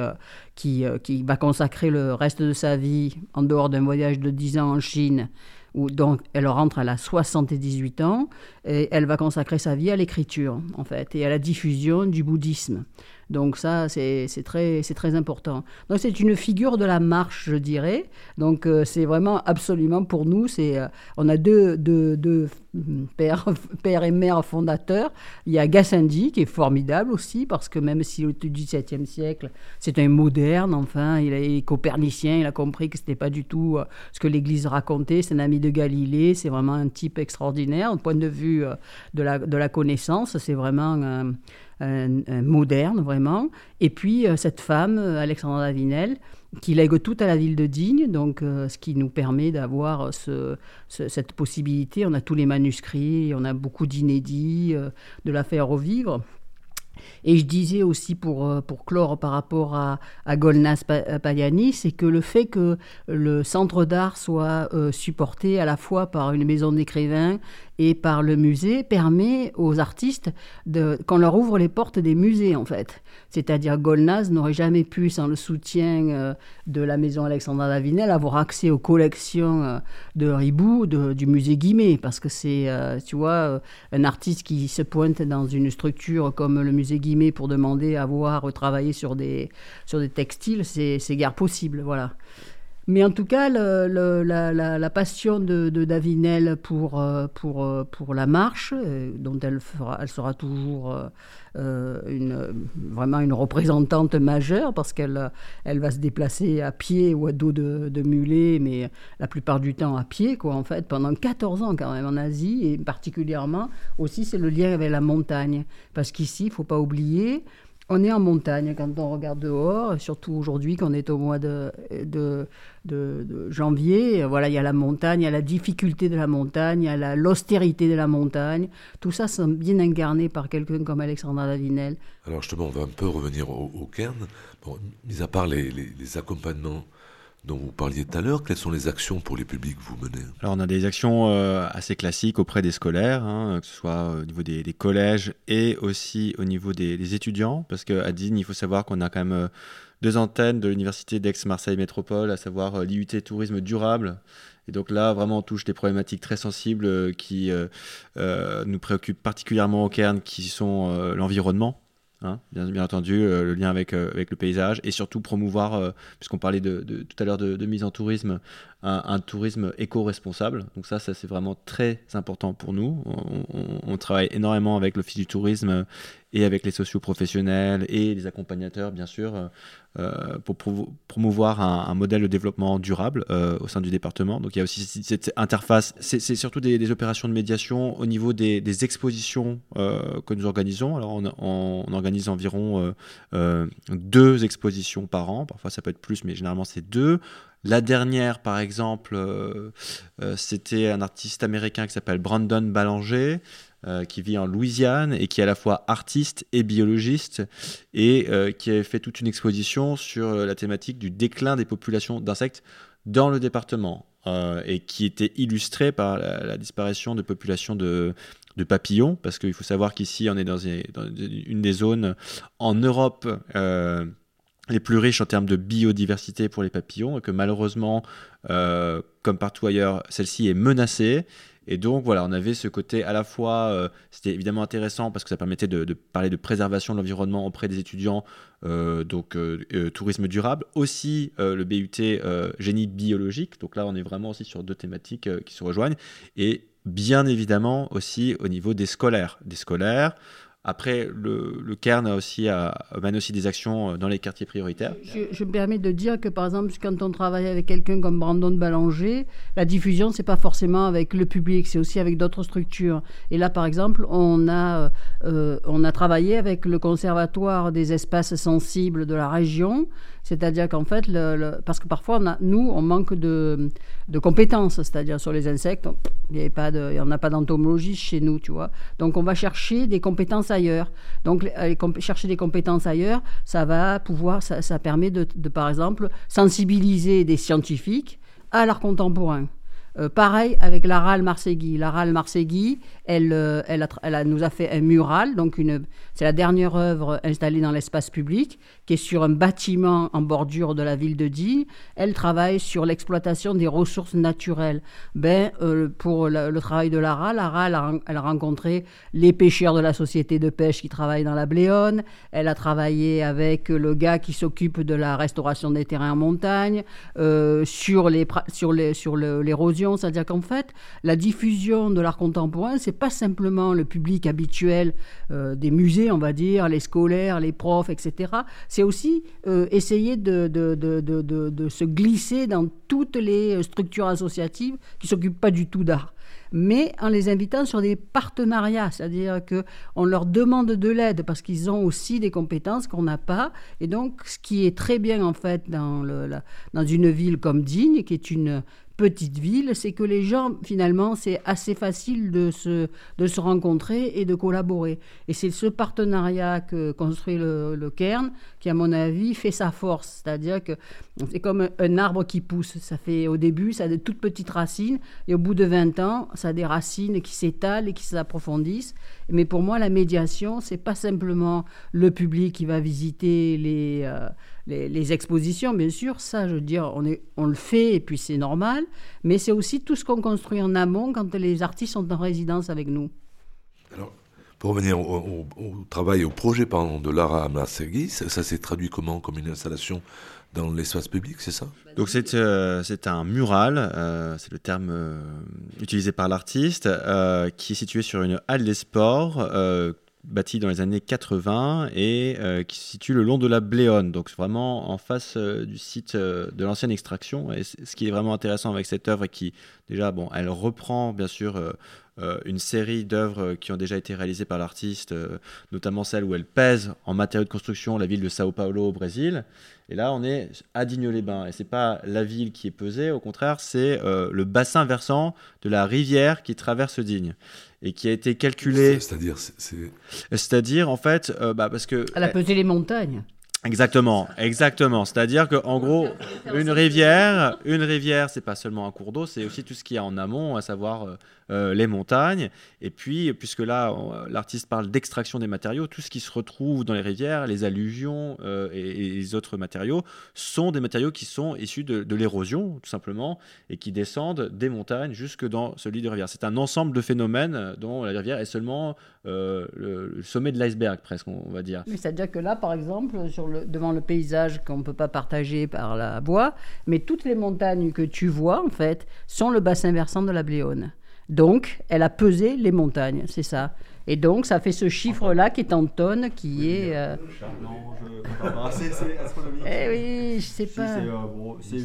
qui, qui va consacrer le reste de sa vie, en dehors d'un voyage de 10 ans en Chine, où donc elle rentre, à la 78 ans, et elle va consacrer sa vie à l'écriture, en fait, et à la diffusion du bouddhisme. Donc ça, c'est très, très important. Donc c'est une figure de la marche, je dirais. Donc euh, c'est vraiment absolument pour nous, euh, on a deux, deux, deux pères, (laughs) père et mère fondateurs. Il y a Gassendi qui est formidable aussi, parce que même si au XVIIe siècle, c'est un moderne, enfin, il est copernicien, il a compris que c'était pas du tout euh, ce que l'Église racontait. C'est un ami de Galilée, c'est vraiment un type extraordinaire. Au point de vue de, la, de la connaissance, c'est vraiment moderne, vraiment. Et puis, euh, cette femme, euh, Alexandra Davinel, qui lègue tout à la ville de Digne, donc euh, ce qui nous permet d'avoir ce, cette possibilité. On a tous les manuscrits, on a beaucoup d'inédits, de la faire revivre. Et je disais aussi pour, pour clore par rapport à, à Golnas Payani, c'est que le fait que le centre d'art soit supporté à la fois par une maison d'écrivains et par le musée permet aux artistes qu'on leur ouvre les portes des musées en fait. C'est-à-dire Golnaz n'aurait jamais pu, sans le soutien euh, de la maison Alexandra Davinel, avoir accès aux collections euh, de Ribou, du musée Guimet, parce que c'est, euh, tu vois, un artiste qui se pointe dans une structure comme le musée Guimet pour demander à voir travailler sur des, sur des textiles, c'est, c'est guère possible, voilà. Mais en tout cas, la, passion de, Davinel pour, euh, pour, euh, pour la marche, euh, dont elle, sera toujours vraiment une représentante majeure, parce qu'elle elle va se déplacer à pied ou à dos de, de, mulet, mais la plupart du temps à pied, quoi, en fait, pendant 14 ans quand même en Asie, et particulièrement aussi, c'est le lien avec la montagne. Parce qu'ici, il ne faut pas oublier, on est en montagne quand on regarde dehors, surtout aujourd'hui qu'on est au mois de, janvier. Voilà, il y a la montagne, il y a la difficulté de la montagne, il y a l'austérité de la montagne. Tout ça, c'est bien incarné par quelqu'un comme Alexandra Davinel. Alors justement, on va un peu revenir au, Cairn. Bon, mis à part les accompagnements dont vous parliez tout à l'heure. Quelles sont les actions pour les publics que vous menez? Alors on a des actions euh, assez classiques auprès des scolaires, hein, que ce soit au niveau des, collèges et aussi au niveau des, étudiants, parce qu'à Digne, il faut savoir qu'on a quand même euh, deux antennes de l'université d'Aix-Marseille Métropole, à savoir euh, l'IUT Tourisme Durable. Et donc là, vraiment, on touche des problématiques très sensibles qui nous préoccupent particulièrement au Cairn, qui sont l'environnement Hein, bien, entendu, euh, le lien avec, euh, avec le paysage et surtout promouvoir, euh, puisqu'on parlait de, tout à l'heure de, mise en tourisme, un, tourisme éco-responsable. Donc ça, ça c'est vraiment très important pour nous. On, travaille énormément avec l'Office du tourisme et avec les socioprofessionnels et les accompagnateurs, bien sûr, euh, pour promouvoir un, modèle de développement durable euh, au sein du département. Donc il y a aussi cette interface. C'est surtout des, opérations de médiation au niveau des, expositions euh, que nous organisons. Alors on, on organise environ deux expositions par an. Parfois ça peut être plus, mais généralement c'est deux. La dernière, par exemple, euh, euh, c'était un artiste américain qui s'appelle Brandon Ballanger, euh, qui vit en Louisiane et qui est à la fois artiste et biologiste, et qui avait fait toute une exposition sur la thématique du déclin des populations d'insectes dans le département, et qui était illustrée par la, disparition de populations de, papillons, parce qu'il faut savoir qu'ici, on est dans, une, des zones en Europe les plus riches en termes de biodiversité pour les papillons et que malheureusement, euh, comme partout ailleurs, celle-ci est menacée. Et donc voilà, on avait ce côté à la fois, euh, c'était évidemment intéressant parce que ça permettait de, parler de préservation de l'environnement auprès des étudiants, euh, donc tourisme durable, aussi le BUT génie biologique. Donc là, on est vraiment aussi sur deux thématiques qui se rejoignent. Et bien évidemment aussi au niveau des scolaires. Des scolaires, après, le, le Cairn a aussi, a, mène aussi des actions euh, dans les quartiers prioritaires. Je, me permets de dire que, par exemple, quand on travaille avec quelqu'un comme Brandon Ballanger, la diffusion, c'est pas forcément avec le public, c'est aussi avec d'autres structures. Et là, par exemple, on a, euh, a travaillé avec le Conservatoire des espaces sensibles de la région, c'est-à-dire qu'en fait, parce que parfois, nous, on manque de, compétences, c'est-à-dire sur les insectes, il n'y a pas d'entomologie chez nous, tu vois. Donc, on va chercher des compétences Donc, chercher des compétences ailleurs, ça va pouvoir, ça, permet de, de, par exemple, sensibiliser des scientifiques à l'art contemporain. Euh, pareil avec la RAL Marségui. La elle, euh, elle, elle nous a fait un mural, donc c'est la dernière œuvre installée dans l'espace public, qui est sur un bâtiment en bordure de la ville de Die. Elle travaille sur l'exploitation des ressources naturelles. Ben, euh, pour le, travail de la la RAL, elle a rencontré les pêcheurs de la société de pêche qui travaillent dans la Bléone. Elle a travaillé avec le gars qui s'occupe de la restauration des terrains en montagne, sur les sur les sur l'érosion c'est-à-dire qu'en fait, la diffusion de l'art contemporain, c'est pas simplement le public habituel euh, des musées, on va dire, les scolaires, les profs, etc. C'est aussi euh, essayer de, de, se glisser dans toutes les structures associatives qui s'occupent pas du tout d'art mais en les invitant sur des partenariats, c'est-à-dire qu'on leur demande de l'aide parce qu'ils ont aussi des compétences qu'on n'a pas. Et donc, ce qui est très bien en fait dans, dans une ville comme Digne, qui est une petite ville, c'est que les gens, finalement, c'est assez facile de se, de se rencontrer et de collaborer. Et c'est ce partenariat que construit le, le, Cairn qui, à mon avis, fait sa force. C'est-à-dire que c'est comme un arbre qui pousse. Ça fait, au début, ça a de toutes petites racines, et au bout de 20 ans, ça a des racines qui s'étalent et qui s'approfondissent. Mais pour moi, la médiation, c'est pas simplement le public qui va visiter les... Euh, les, expositions, bien sûr, ça, je veux dire, on, est, on le fait et puis c'est normal, mais c'est aussi tout ce qu'on construit en amont quand les artistes sont en résidence avec nous. Alors, pour revenir au, travail, au projet pardon, de Lara Amassegui, ça, ça s'est traduit comment Comme une installation dans l'espace public, c'est ça? Donc c'est euh, un mural, euh, c'est le terme euh, utilisé par l'artiste, qui est situé sur une halle des sports bâti dans les années 80 et euh, qui se situe le long de la Bléone, donc vraiment en face euh, du site euh, de l'ancienne extraction. Et ce qui est vraiment intéressant avec cette œuvre, et qui déjà, bon, elle reprend bien sûr une série d'œuvres qui ont déjà été réalisées par l'artiste, notamment celle où elle pèse en matériaux de construction la ville de Sao Paulo au Brésil. Et là, on est à Digne-les-Bains. Et c'est pas la ville qui est pesée, au contraire, c'est le bassin versant de la rivière qui traverse Digne et qui a été calculé. C'est-à-dire, c'est-à-dire en fait, euh, bah, parce que. Elle a pesé les montagnes. Exactement, exactement. C'est-à-dire que en gros, une rivière, une rivière, c'est pas seulement un cours d'eau, c'est aussi tout ce qui y a en amont, à savoir euh, euh, les montagnes. Et puis, puisque là, l'artiste parle d'extraction des matériaux, tout ce qui se retrouve dans les rivières, les alluvions euh, et, les autres matériaux, sont des matériaux qui sont issus de, l'érosion, tout simplement, et qui descendent des montagnes jusque dans ce lit de rivière. C'est un ensemble de phénomènes dont la rivière est seulement le, sommet de l'iceberg, presque, on va dire. Mais c'est-à-dire que là, par exemple, sur le devant le paysage qu'on ne peut pas partager par la voie, mais toutes les montagnes que tu vois, en fait, sont le bassin versant de la Bléone. Donc, elle a pesé les montagnes, c'est ça. Et donc, ça fait ce chiffre-là qui est en tonnes, qui est. Euh... Non, je C'est astronomique. Eh oui, je sais pas. C'est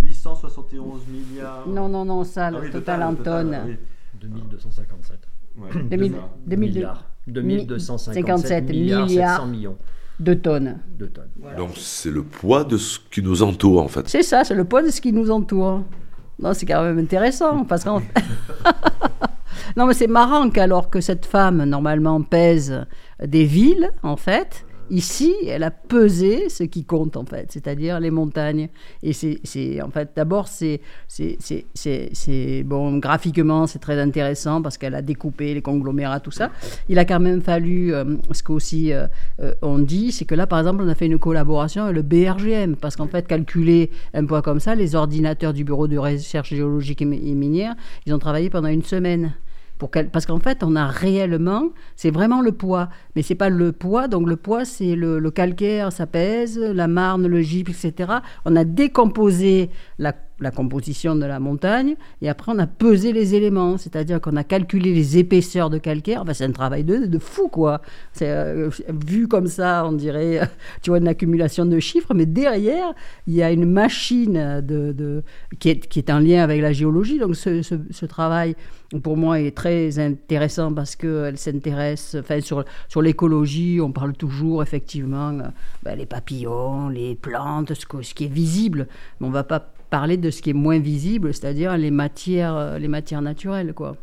871 milliards. Non, non, non, ça, le ah total en tonnes. 2257. Ouais. 2000, 2000, milliards. 2257 milliards, milliards 700 millions. De tonnes. De tonnes. Donc c'est le poids de ce qui nous entoure en fait. C'est ça, c'est le poids de ce qui nous entoure. Non, c'est quand même intéressant parce qu'en (laughs) Non, mais c'est marrant qu'alors que cette femme, normalement, pèse des villes, en fait, Ici, elle a pesé ce qui compte en fait, c'est-à-dire les montagnes. Et c'est, en fait, d'abord, c'est, bon, graphiquement, c'est très intéressant parce qu'elle a découpé les conglomérats, tout ça. Il a quand même fallu, euh, ce qu'aussi euh, euh, on dit, c'est que là, par exemple, on a fait une collaboration avec le BRGM parce qu'en fait, calculer un poids comme ça, les ordinateurs du Bureau de recherche géologique et minière, ils ont travaillé pendant une semaine parce qu'en fait, on a réellement, c'est vraiment le poids, mais c'est pas le poids. Donc le poids, c'est le, calcaire, ça pèse, la marne, le gypse, etc. On a décomposé la, composition de la montagne et après on a pesé les éléments, c'est-à-dire qu'on a calculé les épaisseurs de calcaire. c'est un travail de, de fou, quoi. Euh, vu comme ça, on dirait, (laughs) tu vois, une accumulation de chiffres, mais derrière, il y a une machine de, qui, est, qui, est, en lien avec la géologie. Donc ce, ce travail pour moi, est très intéressant parce qu'elle s'intéresse, enfin, sur, sur l'écologie, on parle toujours, effectivement, euh, ben, les papillons, les plantes, ce, ce qui est visible, mais on ne va pas parler de ce qui est moins visible, c'est-à-dire les matières, euh, les matières naturelles, quoi.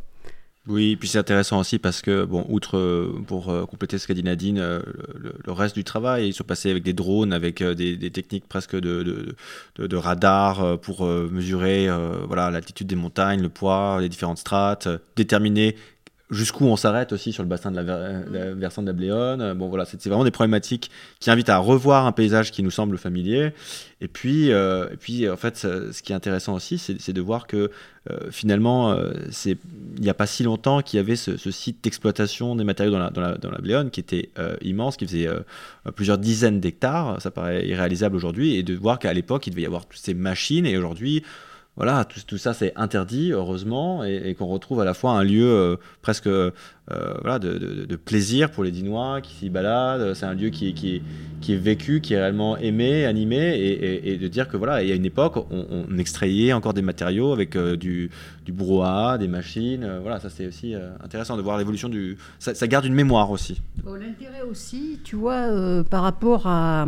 Oui, puis c'est intéressant aussi parce que, bon, outre, euh, pour euh, compléter ce qu'a dit Nadine, le, reste du travail, ils sont passés avec des drones, avec des, techniques presque de, de, radar pour mesurer voilà l'altitude des montagnes, le poids, les différentes strates, déterminer jusqu'où on s'arrête aussi sur le bassin de la, versant de la Bléone. Bon voilà, c'est vraiment des problématiques qui invitent à revoir un paysage qui nous semble familier. Et puis, euh, et puis en fait, ce qui est intéressant aussi, c'est de voir que euh, finalement, euh, il n'y a pas si longtemps qu'il y avait ce, site d'exploitation des matériaux dans la, dans la, dans la Bléone qui était immense, qui faisait plusieurs dizaines d'hectares. Ça paraît irréalisable aujourd'hui. Et de voir qu'à l'époque, il devait y avoir toutes ces machines. Et aujourd'hui, voilà, tout, ça c'est interdit, heureusement, et, qu'on retrouve à la fois un lieu euh, presque euh, voilà, de, plaisir pour les Dinois qui s'y baladent. C'est un lieu qui, est vécu, qui est réellement aimé, animé, et, de dire que voilà, il y a une époque, on, on extrayait encore des matériaux avec euh, du, du des machines. voilà, ça c'est aussi intéressant de voir l'évolution du. Ça, garde une mémoire aussi. L'intérêt aussi, tu vois, par rapport à,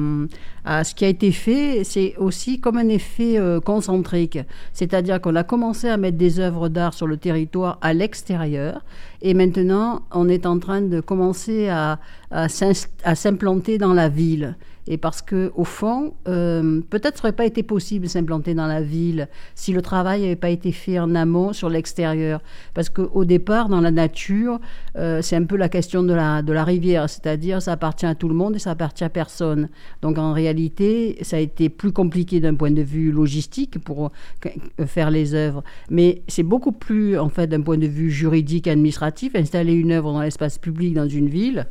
à, ce qui a été fait, c'est aussi comme un effet concentrique. C'est-à-dire qu'on a commencé à mettre des œuvres d'art sur le territoire à l'extérieur et maintenant on est en train de commencer à, s'implanter dans la ville. Et parce que au fond, euh, peut-être ça n'aurait pas été possible de s'implanter dans la ville si le travail n'avait pas été fait en amont sur l'extérieur. Parce qu'au départ, dans la nature, euh, c'est un peu la question de la, de la rivière, c'est-à-dire ça appartient à tout le monde et ça appartient à personne. Donc en réalité, ça a été plus compliqué d'un point de vue logistique pour euh, faire les œuvres. Mais c'est beaucoup plus, en fait, d'un point de vue juridique, administratif, installer une œuvre dans l'espace public dans une ville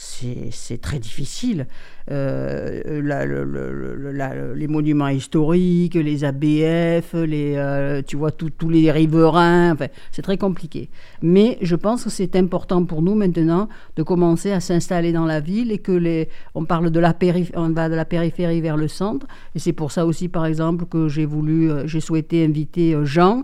c'est très difficile. Euh, les monuments historiques, les ABF, les, euh, tu vois, tous les riverains, enfin, c'est très compliqué. Mais je pense que c'est important pour nous maintenant de commencer à s'installer dans la ville et que les, on parle de la on va de la périphérie vers le centre. Et c'est pour ça aussi, par exemple, que j'ai voulu, euh, j'ai souhaité inviter Jean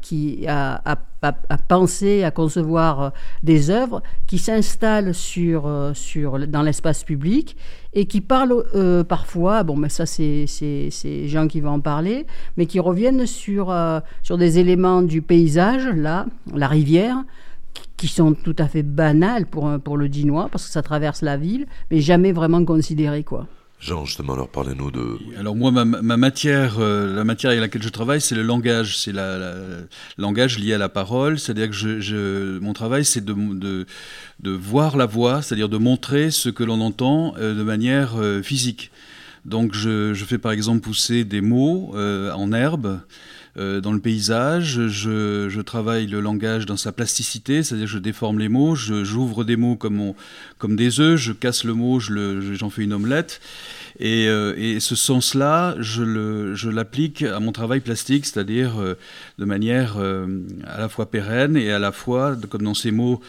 qui, à à, penser, à concevoir des œuvres qui s'installent sur, sur, dans l'espace public et qui parlent euh, parfois, bon, mais ça c'est gens qui vont en parler, mais qui reviennent sur, euh, sur des éléments du paysage, là, la rivière, qui sont tout à fait banales pour, pour le Dinois, parce que ça traverse la ville, mais jamais vraiment considérées, quoi. Jean, justement, alors parlez-nous de... Alors moi, ma, matière, euh, la matière avec laquelle je travaille, c'est le langage. C'est le langage lié à la parole. C'est-à-dire que mon travail, c'est de, voir la voix, c'est-à-dire de montrer ce que l'on entend euh, de manière euh, physique. Donc je, fais par exemple pousser des mots en herbe dans le paysage. Je, travaille le langage dans sa plasticité, c'est-à-dire je déforme les mots, j'ouvre des mots comme, des œufs, je casse le mot, j'en fais une omelette. Et, ce sens-là, je l'applique à mon travail plastique, c'est-à-dire de manière à la fois pérenne et à la fois, comme dans ces mots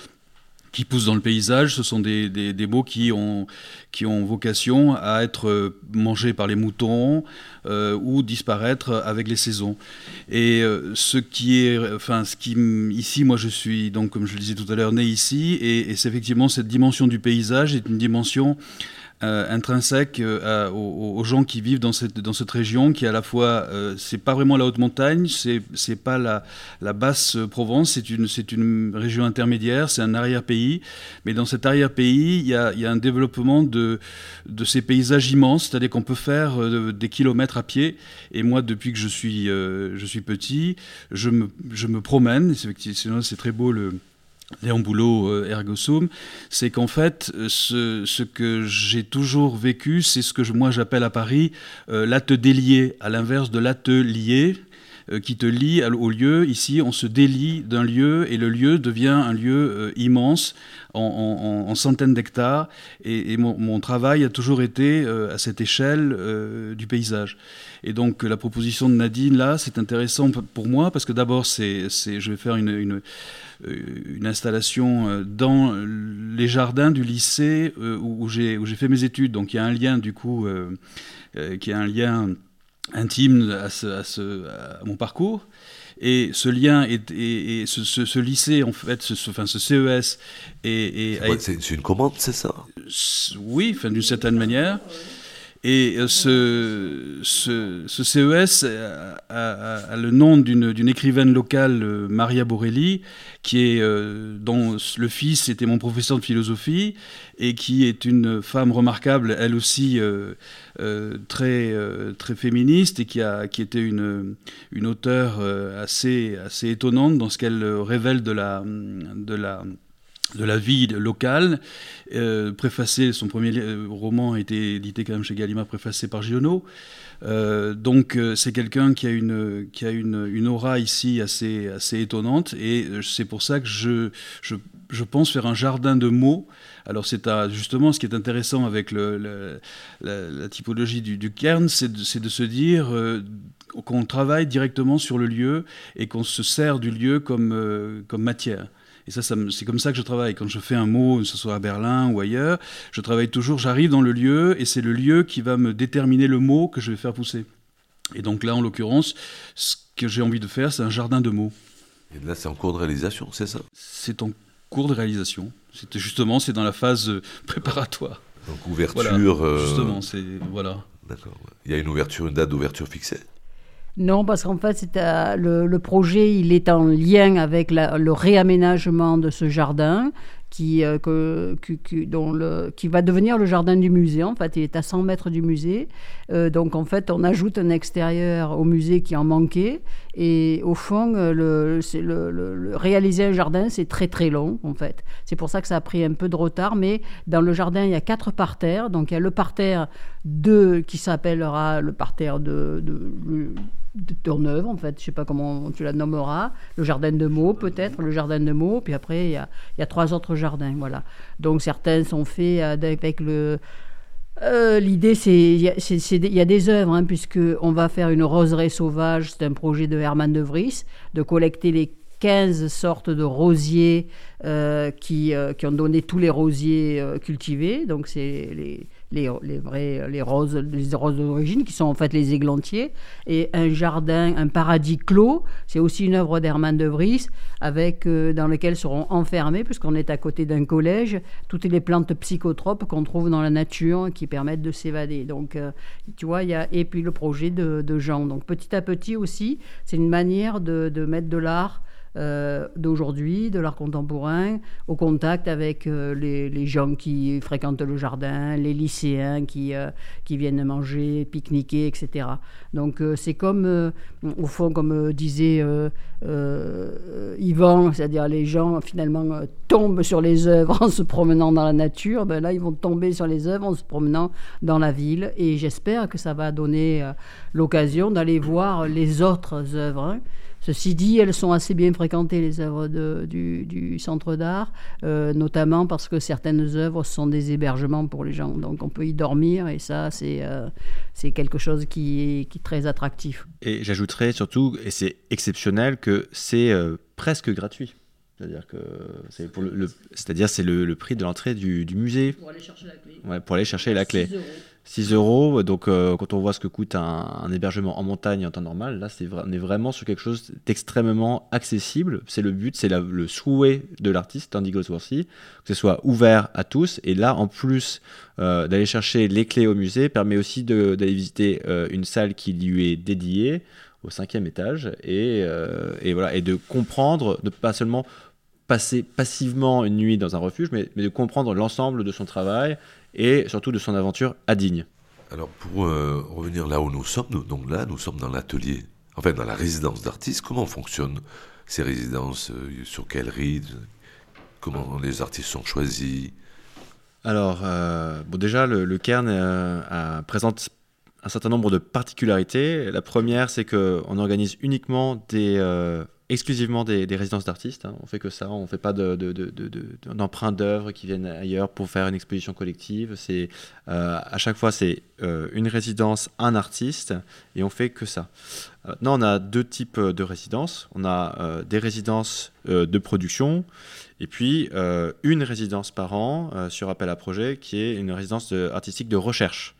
qui poussent dans le paysage, ce sont des, des, mots qui ont, qui ont vocation à être mangés par les moutons euh, ou disparaître avec les saisons. Et euh, ce qui est, enfin, ce qui, ici, moi je suis, donc, comme je le disais tout à l'heure, né ici, et, et c'est effectivement cette dimension du paysage est une dimension euh, intrinsèque euh, aux, gens qui vivent dans cette, dans cette région, qui à la fois, euh, c'est pas vraiment la haute montagne, c'est, pas la, la basse Provence, c'est une, une région intermédiaire, c'est un arrière-pays. Mais dans cet arrière-pays, il y a, y a, un développement de, de ces paysages immenses, c'est-à-dire qu'on peut faire des kilomètres à pied. Et moi, depuis que je suis, je suis petit, je me, je me promène, c'est, c'est très beau le Léon Boulot, euh, ergo sum, c'est qu'en fait, ce, ce que j'ai toujours vécu, c'est ce que moi j'appelle à Paris euh, l'ate délié, à l'inverse de l'atelier euh, qui te lie au lieu. Ici, on se délie d'un lieu et le lieu devient un lieu immense en, centaines d'hectares. Et, mon, travail a toujours été à cette échelle du paysage. Et donc la proposition de Nadine, là, c'est intéressant pour moi parce que d'abord, je vais faire une euh, installation euh, dans les jardins du lycée euh, où j'ai fait mes études. Donc il y a un lien du coup qui est un lien intime à, ce, à, mon parcours. Et ce lien et, ce, lycée, en fait, ce, enfin, ce CES. C'est une commande, c'est ça? Oui, enfin, d'une certaine manière. Et euh, ce, ce, CES a, le nom d'une écrivaine locale, euh, Maria Borelli, qui est, euh, dont le fils était mon professeur de philosophie et qui est une femme remarquable, elle aussi très, très féministe et qui, a, qui était une, une auteure assez, assez étonnante dans ce qu'elle révèle de la, de la de la vie locale, euh, préfacé, son premier euh, roman a été édité quand même chez Gallimard, préfacé par Giono. Euh, donc c'est quelqu'un qui a une qui a une, aura ici assez assez étonnante et c'est pour ça que je, je, je pense faire un jardin de mots. Alors c'est justement ce qui est intéressant avec la, typologie du, du c'est de, de, se dire qu'on travaille directement sur le lieu et qu'on se sert du lieu comme comme matière. Et ça, c'est comme ça que je travaille. Quand je fais un mot, que ce soit à Berlin ou ailleurs, je travaille toujours, j'arrive dans le lieu et c'est le lieu qui va me déterminer le mot que je vais faire pousser. Et donc là, en l'occurrence, ce que j'ai envie de faire, c'est un jardin de mots. Et là, c'est en cours de réalisation, c'est ça? C'est en cours de réalisation. C'était justement, c'est dans la phase euh, (laughs) préparatoire. Donc ouverture. Euh, justement, c'est voilà. D'accord. Il y a une ouverture, une date d'ouverture fixée? Non, parce qu'en fait, le, le, projet, il est en lien avec le réaménagement de ce jardin qui, euh, qui va devenir le jardin du musée. En fait, il est à 100 mètres du musée. Euh, donc, en fait, on ajoute un extérieur au musée qui en manquait. Et au fond, euh, le, réaliser un jardin, c'est très très long, en fait. C'est pour ça que ça a pris un peu de retard. Mais dans le jardin, il y a quatre parterres. Donc, il y a le parterre de, qui s'appellera le parterre de Tourneuve, en fait, je sais pas comment tu la nommeras, le jardin de mots peut-être, le jardin de mots, puis après il y a, y a, trois autres jardins, voilà. Donc certains sont faits avec le... Euh, l'idée, c'est il y, a des œuvres, hein, puisque on va faire une roseraie sauvage, c'est un projet de Herman de Vries, de collecter les 15 sortes de rosiers euh, qui, euh, qui, ont donné tous les rosiers cultivés. Donc, c'est les, les, les, roses, les roses d'origine, qui sont en fait les églantiers, et un jardin, un paradis clos. C'est aussi une œuvre d'Hermann de Vries, avec, euh, dans lequel seront enfermés, puisqu'on est à côté d'un collège, toutes les plantes psychotropes qu'on trouve dans la nature qui permettent de s'évader. Donc, euh, tu vois, il y a, et puis le projet de, Jean. Donc, petit à petit aussi, c'est une manière de mettre de l'art euh, d'aujourd'hui, de l'art contemporain, au contact avec euh, les, gens qui fréquentent le jardin, les lycéens qui, qui viennent manger, pique-niquer, etc. Donc c'est comme, au fond, comme disait Yvan, c'est-à-dire les gens finalement tombent sur les œuvres en se promenant dans la nature, ben là ils vont tomber sur les œuvres en se promenant dans la ville et j'espère que ça va donner l'occasion d'aller voir les autres œuvres. Ceci dit, elles sont assez bien fréquentées, les œuvres du, centre d'art, euh, notamment parce que certaines œuvres sont des hébergements pour les gens. Donc on peut y dormir et ça, c'est euh, c'est quelque chose qui est, qui est, très attractif. Et j'ajouterais surtout, et c'est exceptionnel, que c'est euh, presque gratuit. C'est-à-dire que c'est pour le, c'est-à-dire c'est le, le, prix de l'entrée du, du, musée. Pour aller chercher la clé. Ouais, pour aller chercher la clé. 6 euros. Donc, euh, quand on voit ce que coûte un, hébergement en montagne en temps normal, là, c'est on est vraiment sur quelque chose d'extrêmement accessible. C'est le but, c'est le souhait de l'artiste, Andy Goldsworthy, que ce soit ouvert à tous. Et là, en plus euh, d'aller chercher les clés au musée, permet aussi d'aller visiter euh, une salle qui lui est dédiée au cinquième étage et, voilà, et de comprendre, de pas seulement passer passivement une nuit dans un refuge, mais de comprendre l'ensemble de son travail et surtout de son aventure à Digne. Alors pour euh, revenir là où nous sommes, donc là nous sommes dans l'atelier, enfin dans la résidence d'artistes. Comment fonctionnent ces résidences euh, Sur quel rythme Comment les artistes sont choisis? Alors euh, bon déjà le, Cairn présente un certain nombre de particularités. La première c'est qu'on organise uniquement des exclusivement des, résidences d'artistes. Hein. On fait que ça, on ne fait pas d'emprunt de, d'œuvres qui viennent ailleurs pour faire une exposition collective. C'est euh, à chaque fois c'est euh, une résidence, un artiste, et on fait que ça. Maintenant, on a deux types de résidences. On a euh, des résidences de production, et puis une résidence par an sur appel à projet, qui est une résidence artistique de recherche.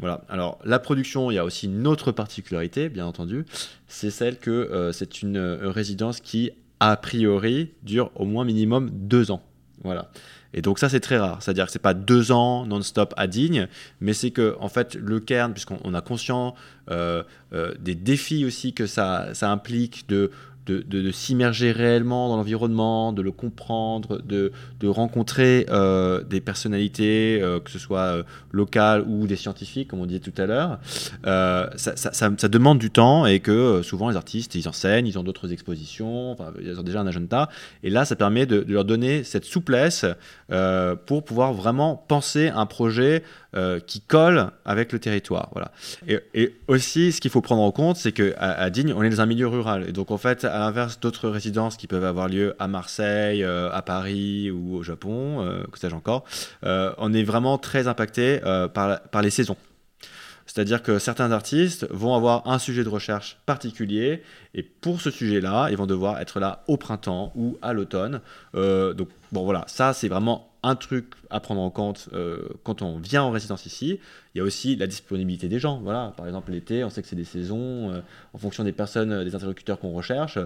Voilà. Alors, la production, il y a aussi une autre particularité, bien entendu, c'est celle que euh, c'est une euh, résidence qui, a priori, dure au moins minimum deux ans. Voilà. Et donc ça c'est très rare, c'est-à-dire que c'est pas deux ans non-stop à Digne, mais c'est que en fait le Cairn, puisqu'on a conscience euh, des défis aussi que ça, ça implique de de, s'immerger réellement dans l'environnement, de le comprendre, de, rencontrer euh, des personnalités, euh, que ce soit euh, locales ou des scientifiques, comme on disait tout à l'heure, ça, demande du temps et que souvent les artistes, ils enseignent, ils ont d'autres expositions, ils ont déjà un agenda. Et là, ça permet de, leur donner cette souplesse pour pouvoir vraiment penser un projet qui colle avec le territoire. Voilà. Et, aussi, ce qu'il faut prendre en compte, c'est qu'à Digne, on est dans un milieu rural. Et donc, en fait, à l'inverse d'autres résidences qui peuvent avoir lieu à Marseille, euh, à Paris ou au Japon, euh, que sais-je encore, euh, on est vraiment très impacté par les saisons. C'est-à-dire que certains artistes vont avoir un sujet de recherche particulier et pour ce sujet-là, ils vont devoir être là au printemps ou à l'automne. donc bon voilà, ça c'est vraiment un truc à prendre en compte euh, quand on vient en résidence ici. Il y a aussi la disponibilité des gens. Voilà, par exemple l'été, on sait que c'est des saisons euh, en fonction des personnes, euh, des interlocuteurs qu'on recherche,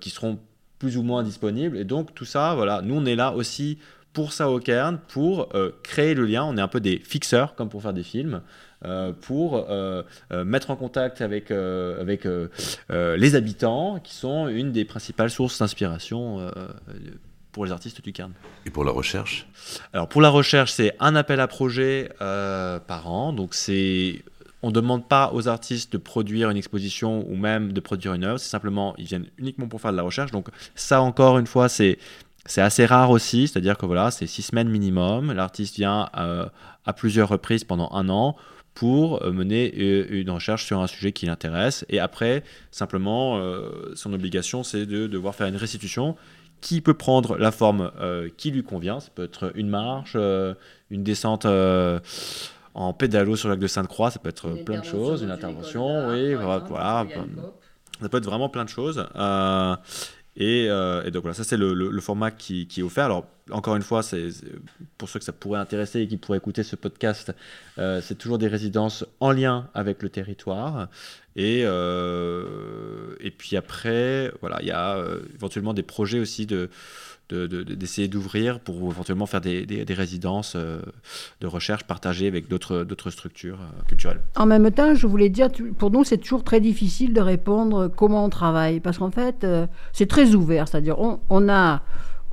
qui seront plus ou moins disponibles. Et donc tout ça, voilà, nous on est là aussi pour ça au Cairn, pour créer le lien. On est un peu des fixeurs, comme pour faire des films. pour mettre en contact avec, avec les habitants, qui sont une des principales sources d'inspiration pour les artistes du Cairn. Et pour la recherche Alors pour la recherche, c'est un appel à projet euh, par an. Donc c'est on ne demande pas aux artistes de produire une exposition ou même de produire une œuvre, c'est simplement, ils viennent uniquement pour faire de la recherche. Donc ça encore une fois, c'est, c'est assez rare aussi, c'est-à-dire que voilà, c'est six semaines minimum. L'artiste vient euh, à plusieurs reprises pendant un an pour euh, mener une recherche sur un sujet qui l'intéresse. Et après, simplement, son obligation, c'est de devoir faire une restitution qui peut prendre la forme euh, qui lui convient. Ça peut être une marche, euh, une descente euh, en pédalo sur le lac de Sainte-Croix, ça peut être plein de choses, une intervention, oui, voilà, ça peut être vraiment plein de choses. Et, donc voilà, ça c'est le, format qui, est offert. Alors encore une fois, c'est pour ceux que ça pourrait intéresser et qui pourraient écouter ce podcast, c'est toujours des résidences en lien avec le territoire. Et, et puis après, voilà, il y a éventuellement des projets aussi de d'essayer d'ouvrir pour éventuellement faire des, des, résidences euh, de recherche partagées avec d'autres structures euh, culturelles. En même temps, je voulais dire, pour nous, c'est toujours très difficile de répondre comment on travaille, parce qu'en fait, euh, c'est très ouvert, c'est-à-dire on, on, a...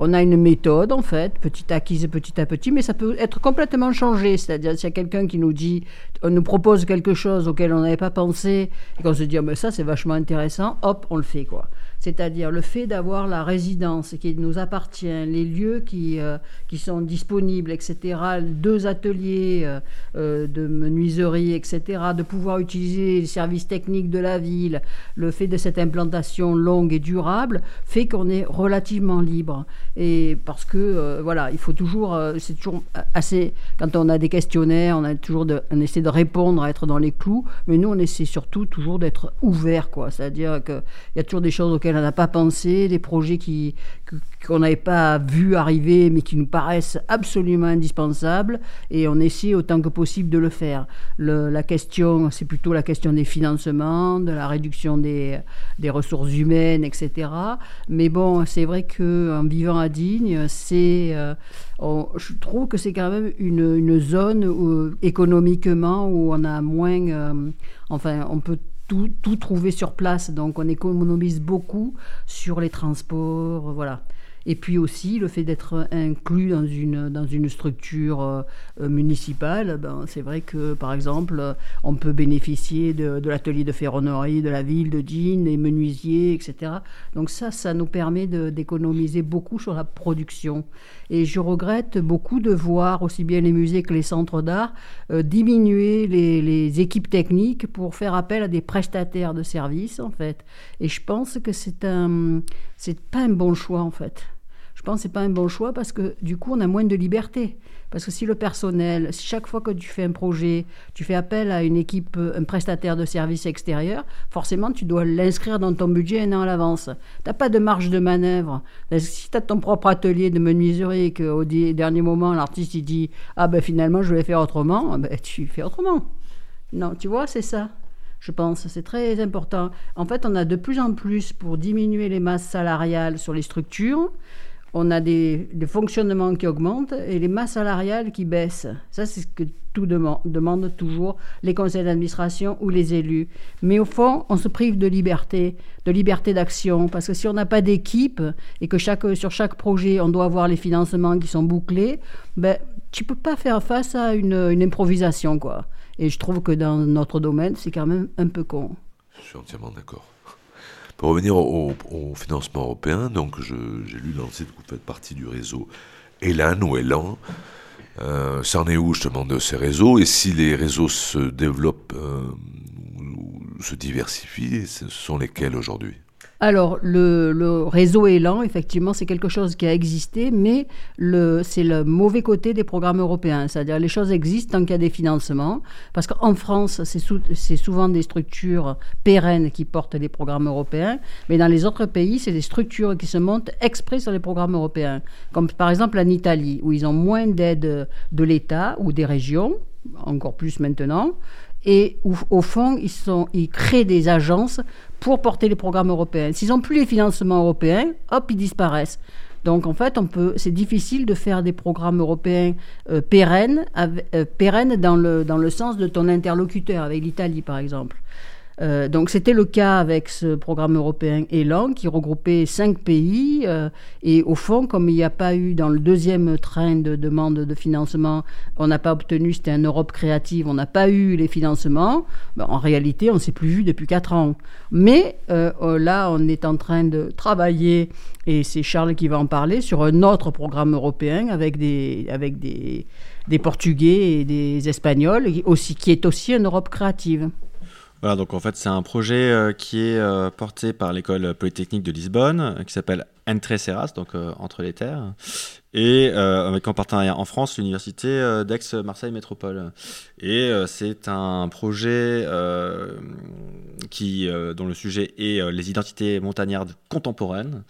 On a une méthode, en fait, petit acquise petit à petit, mais ça peut être complètement changé. C'est-à-dire, s'il y a quelqu'un qui nous dit, on nous propose quelque chose auquel on n'avait pas pensé, et qu'on se dit, oh, mais ça, c'est vachement intéressant, hop, on le fait, quoi c'est-à-dire le fait d'avoir la résidence qui nous appartient, les lieux qui, euh, qui sont disponibles, etc., deux ateliers euh, euh, de menuiserie, etc., de pouvoir utiliser les services techniques de la ville, le fait de cette implantation longue et durable, fait qu'on est relativement libre. Et parce que, voilà, il faut toujours, c'est toujours assez, quand on a des questionnaires, on, a toujours de, on de répondre, à être dans les clous, mais nous, on essaie surtout toujours d'être ouvert, quoi. C'est-à-dire qu'il y a toujours des choses auxquelles on n'a pas pensé, des projets qui, qu'on n'avait pas vu arriver, mais qui nous paraissent absolument indispensables, et on essaie autant que possible de le faire. la question, c'est plutôt la question des financements, de la réduction des, ressources humaines, etc. Mais bon, c'est vrai qu'en vivant à Digne, c'est, euh, je trouve que c'est quand même une, zone économiquement où on a moins, euh, enfin, on peut tout, tout, trouver sur place. Donc on économise beaucoup sur les transports, voilà. Et puis aussi le fait d'être inclus dans une, dans une structure euh, municipale, ben, c'est vrai que par exemple, on peut bénéficier de, de l'atelier de ferronnerie de la ville de Digne, des menuisiers, etc. Donc ça, ça nous permet d'économiser beaucoup sur la production. Et je regrette beaucoup de voir aussi bien les musées que les centres d'art euh, diminuer les, les, équipes techniques pour faire appel à des prestataires de services, en fait. Et je pense que c'est un, c'est pas un bon choix, en fait. Pense que c'est pas un bon choix parce que du coup, on a moins de liberté. Parce que si le personnel, chaque fois que tu fais un projet, tu fais appel à une équipe, un prestataire de services extérieur, forcément, tu dois l'inscrire dans ton budget un an à l'avance. Tu n'as pas de marge de manœuvre. Si tu as ton propre atelier de menuiserie et qu'au dernier moment, l'artiste il dit Ah ben finalement, je vais faire autrement, ben, tu fais autrement. Non, tu vois, c'est ça je pense. C'est très important. En fait, on a de plus en plus, pour diminuer les masses salariales sur les structures, on a des, fonctionnements qui augmentent et les masses salariales qui baissent. Ça, c'est ce que tout demande, toujours les conseils d'administration ou les élus. Mais au fond, on se prive de liberté, de liberté d'action, parce que si on n'a pas d'équipe et que sur chaque projet, on doit avoir les financements qui sont bouclés, ben, tu peux pas faire face à une, une improvisation, quoi. Et je trouve que dans notre domaine, c'est quand même un peu con. Je suis entièrement d'accord. Pour revenir au, financement européen, donc j'ai lu dans le site que vous faites partie du réseau ELAN ou ELAN. Euh, C'en est où justement de ces réseaux? Et si les réseaux se développent euh, ou se diversifient, ce sont lesquels aujourd'hui? Alors, le, réseau Élan, effectivement, c'est quelque chose qui a existé, mais c'est le mauvais côté des programmes européens. C'est-à-dire, les choses existent tant qu'il y a des financements, parce qu'en France, c'est souvent des structures pérennes qui portent les programmes européens, mais dans les autres pays, c'est des structures qui se montent exprès sur les programmes européens, comme par exemple en Italie, où ils ont moins d'aide de l'État ou des régions, encore plus maintenant, et au fond, ils, sont, ils créent des agences pour porter les programmes européens. S'ils n'ont plus les financements européens, hop, ils disparaissent. Donc en fait, c'est difficile de faire des programmes européens euh, pérennes, euh, pérennes dans, le, dans le sens de ton interlocuteur, avec l'Italie par exemple. Euh, donc c'était le cas avec ce programme européen Elan qui regroupait cinq pays euh, et au fond comme il n'y a pas eu dans le deuxième train de demande de financement, on n'a pas obtenu, c'était un Europe créative, on n'a pas eu les financements, ben, en réalité on ne s'est plus vu depuis quatre ans. Mais euh, là on est en train de travailler et c'est Charles qui va en parler sur un autre programme européen avec des, avec des, des Portugais et des Espagnols aussi, qui est aussi une Europe créative. Voilà, donc en fait, c'est un projet euh, qui est euh, porté par l'école polytechnique de Lisbonne, euh, qui s'appelle Entre Serras, donc entre les terres, et avec en partenariat en France l'université d'Aix-Marseille Métropole. Et c'est un projet dont le sujet est les identités montagnardes contemporaines.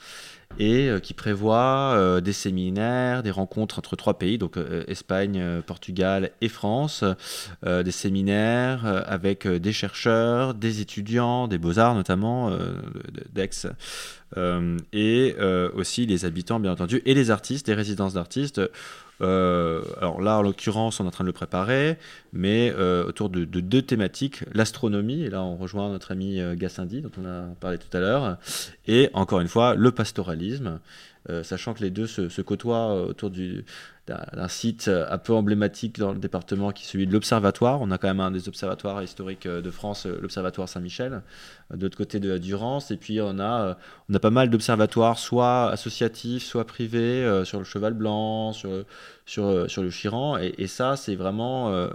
Et qui prévoit des séminaires, des rencontres entre trois pays, donc Espagne, Portugal et France, des séminaires avec des chercheurs, des étudiants, des beaux-arts notamment, d'Aix, et aussi les habitants bien entendu, et les artistes, des résidences d'artistes euh, alors là, en l'occurrence, on est en train de le préparer, mais euh, autour de, deux thématiques, l'astronomie, et là on rejoint notre ami euh, Gassendi, dont on a parlé tout à l'heure, et encore une fois, le pastoralisme, sachant que les deux se, côtoient autour d'un site un peu emblématique dans le département qui est celui de l'Observatoire. On a quand même un des observatoires historiques de France, l'Observatoire Saint-Michel, de l'autre côté de Durance. Et puis on a, on a pas mal d'observatoires, soit associatifs, soit privés, sur le Cheval Blanc, sur, sur, euh, sur le Chiran. Et, ça, c'est vraiment, euh,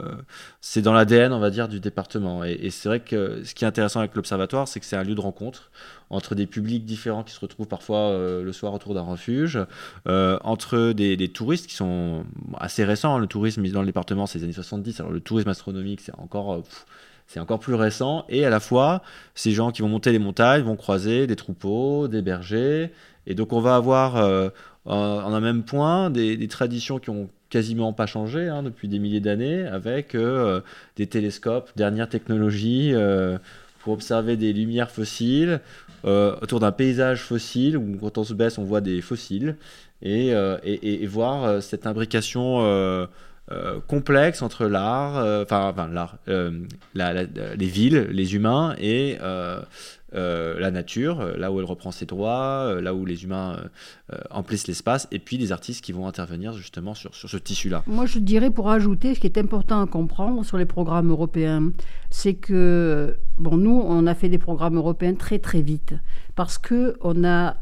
c'est dans l'ADN, on va dire, du département. Et, c'est vrai que ce qui est intéressant avec l'Observatoire, c'est que c'est un lieu de rencontre entre des publics différents qui se retrouvent parfois euh, le soir autour d'un refuge, entre des, des, touristes qui sont assez récents. Le tourisme dans le département, c'est les années 70. Alors le tourisme astronomique, c'est encore... c'est encore plus récent. Et à la fois, ces gens qui vont monter les montagnes vont croiser des troupeaux, des bergers. Et donc, on va avoir, en un même point des, traditions qui ont quasiment pas changé hein, depuis des milliers d'années, avec euh, des télescopes, dernière technologie, euh, pour observer des lumières fossiles euh, autour d'un paysage fossile, où quand on se baisse, on voit des fossiles, et, et, voir cette imbrication complexe entre l'art, enfin, l'art, les villes, les humains et euh, la nature, euh, là où elle reprend ses droits, euh, là où les humains emplissent l'espace, et puis les artistes qui vont intervenir justement sur, sur ce tissu-là. Moi, je dirais pour ajouter, ce qui est important à comprendre sur les programmes européens, c'est que, bon, nous, on a fait des programmes européens très très vite, parce que on a,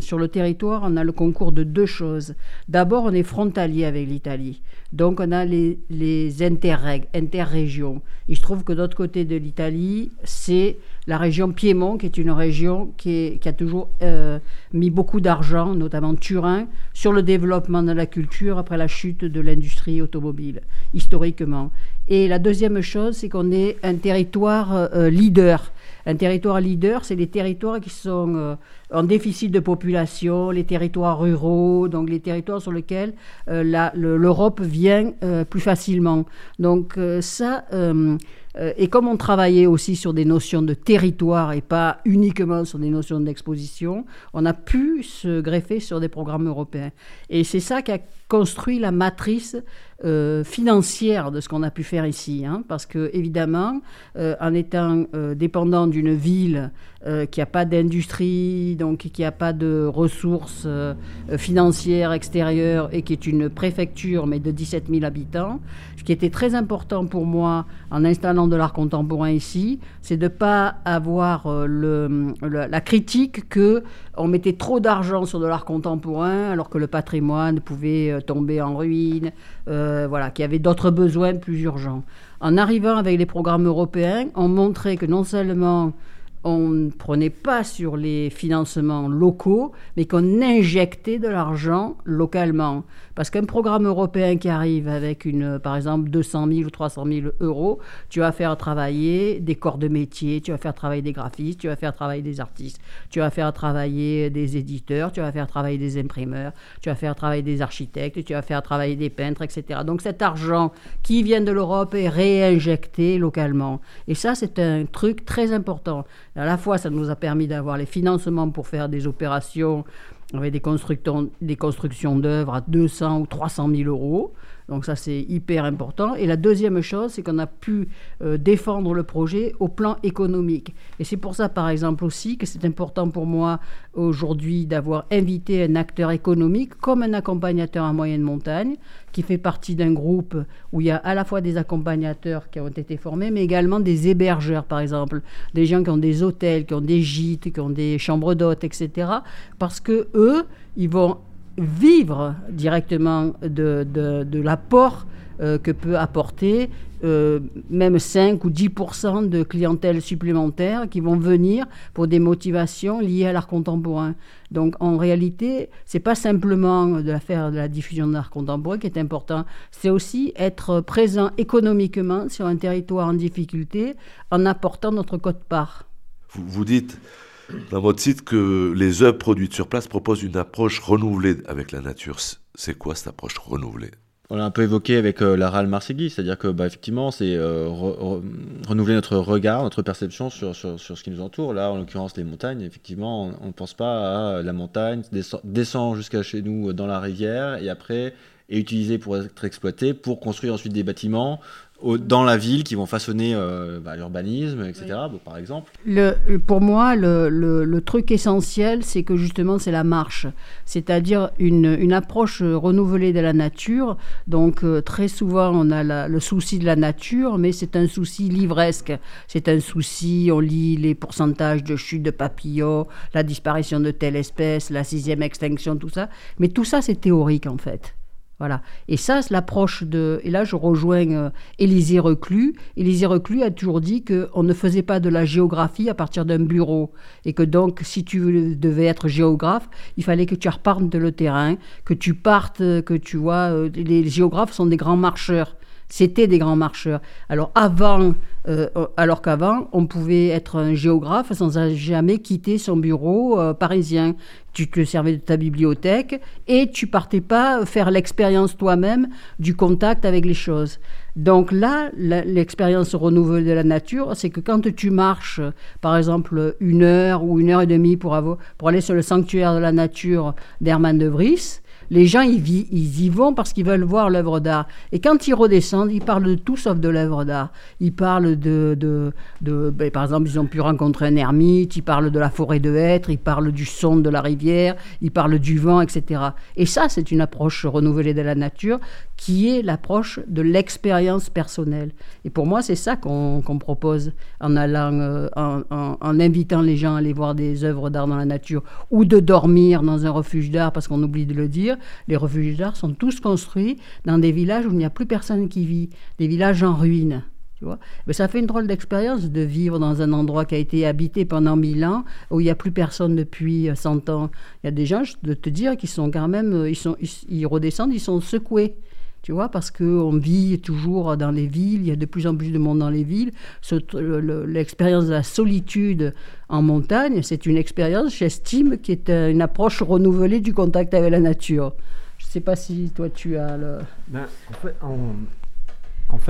sur le territoire, on a le concours de deux choses. D'abord, on est frontalier avec l'Italie, donc on a les, les interreg, interrégions. Il se trouve que d'autre côté de l'Italie, c'est la région Piémont, qui est une région qui, a toujours euh, mis beaucoup d'argent, notamment Turin, sur le développement de la culture après la chute de l'industrie automobile, historiquement. Et la deuxième chose, c'est qu'on est un territoire euh, leader. Un territoire leader, c'est les territoires qui sont euh, en déficit de population, les territoires ruraux, donc les territoires sur lesquels l'Europe vient plus facilement. Donc ça, euh, et comme on travaillait aussi sur des notions de territoire et pas uniquement sur des notions d'exposition, on a pu se greffer sur des programmes européens. Et c'est ça qui a construit la matrice euh, financière de ce qu'on a pu faire ici. Hein, parce que, évidemment, euh, en étant dépendant d'une ville qui n'a pas d'industrie, donc qui n'a pas de ressources financières extérieures et qui est une préfecture, mais de 17 000 habitants, ce qui était très important pour moi en installant de l'art contemporain ici, c'est de ne pas avoir euh, la critique que on mettait trop d'argent sur de l'art contemporain alors que le patrimoine pouvait euh, tomber en ruine, euh, voilà, qu'il y avait d'autres besoins plus urgents. En arrivant avec les programmes européens, on montrait que non seulement on ne prenait pas sur les financements locaux, mais qu'on injectait de l'argent localement. Parce qu'un programme européen qui arrive avec, une, par exemple, 200 000 ou 300 000 euros, tu vas faire travailler des corps de métier, tu vas faire travailler des graphistes, tu vas faire travailler des artistes, tu vas faire travailler des éditeurs, tu vas faire travailler des imprimeurs, tu vas faire travailler des architectes, tu vas faire travailler des peintres, etc. Donc cet argent qui vient de l'Europe est réinjecté localement. Et ça, c'est un truc très important. À la fois, ça nous a permis d'avoir les financements pour faire des opérations avec des, constructions, des constructions d'œuvres à 200 ou 300 000 euros. Donc ça, c'est hyper important. Et la deuxième chose, c'est qu'on a pu euh, défendre le projet au plan économique. Et c'est pour ça, par exemple, aussi que c'est important pour moi aujourd'hui d'avoir invité un acteur économique comme un accompagnateur en moyenne montagne, qui fait partie d'un groupe où il y a à la fois des accompagnateurs qui ont été formés, mais également des hébergeurs, par exemple, des gens qui ont des hôtels, qui ont des gîtes, qui ont des chambres d'hôtes, etc. Parce que eux, ils vont vivre directement de, de, l'apport euh, que peut apporter euh, même 5 ou 10 de clientèle supplémentaire qui vont venir pour des motivations liées à l'art contemporain. Donc en réalité, c'est pas simplement de faire de la diffusion de l'art contemporain qui est important, c'est aussi être présent économiquement sur un territoire en difficulté en apportant notre code-part. Vous, vous dites dans votre site que les œuvres produites sur place proposent une approche renouvelée avec la nature. C'est quoi cette approche renouvelée? On l'a un peu évoqué avec euh, la RAL Marseillais, c'est-à-dire que bah, effectivement, c'est euh, renouveler notre regard, notre perception sur, sur, ce qui nous entoure. Là, en l'occurrence, les montagnes, effectivement, on ne pense pas à la montagne, descend, jusqu'à chez nous euh, dans la rivière et après est utilisé pour être exploité, pour construire ensuite des bâtiments, dans la ville qui vont façonner euh, bah, l'urbanisme, etc. par exemple. Le, pour moi, le, le, truc essentiel, c'est que justement, c'est la marche, c'est-à-dire une, une, approche renouvelée de la nature. Donc, euh, très souvent, on a le souci de la nature, mais c'est un souci livresque. C'est un souci, on lit les pourcentages de chute de papillons, la disparition de telle espèce, la sixième extinction, tout ça. Mais tout ça, c'est théorique, en fait. Et ça, c'est l'approche de. Et là, je rejoins euh, Élisée Reclus. Élisée Reclus a toujours dit qu'on ne faisait pas de la géographie à partir d'un bureau. Et que donc, si tu devais être géographe, il fallait que tu repartes de le terrain, que tu partes, que tu vois. Euh, les géographes sont des grands marcheurs. C'était des grands marcheurs. Alors, avant euh, alors qu'avant, on pouvait être un géographe sans jamais quitter son bureau euh, parisien. Tu te servais de ta bibliothèque et tu partais pas faire l'expérience toi-même du contact avec les choses. Donc là, l'expérience renouvelée de la nature, c'est que quand tu marches, par exemple, une heure ou une heure et demie pour, pour aller sur le sanctuaire de la nature d'Hermann de Vries, les gens, ils, y vont parce qu'ils veulent voir l'œuvre d'art. Et quand ils redescendent, ils parlent de tout sauf de l'œuvre d'art. Ils parlent de... ben, par exemple, ils ont pu rencontrer un ermite, ils parlent de la forêt de hêtres, ils parlent du son de la rivière, ils parlent du vent, etc. Et ça, c'est une approche renouvelée de la nature qui est l'approche de l'expérience personnelle. Et pour moi, c'est ça qu'on propose en allant, euh, en, invitant les gens à aller voir des œuvres d'art dans la nature ou de dormir dans un refuge d'art, parce qu'on oublie de le dire les refuges d'art sont tous construits dans des villages où il n'y a plus personne qui vit, des villages en ruine. Tu vois Mais ça fait une drôle d'expérience de vivre dans un endroit qui a été habité pendant mille ans, où il n'y a plus personne depuis 100 ans. Il y a des gens, je peux te dire, qui sont quand même, ils, sont, ils redescendent, ils sont secoués tu vois, parce qu'on vit toujours dans les villes, il y a de plus en plus de monde dans les villes. L'expérience de la solitude en montagne, c'est une expérience, j'estime, qui est une approche renouvelée du contact avec la nature. Je ne sais pas si toi tu as le... Ben, en fait,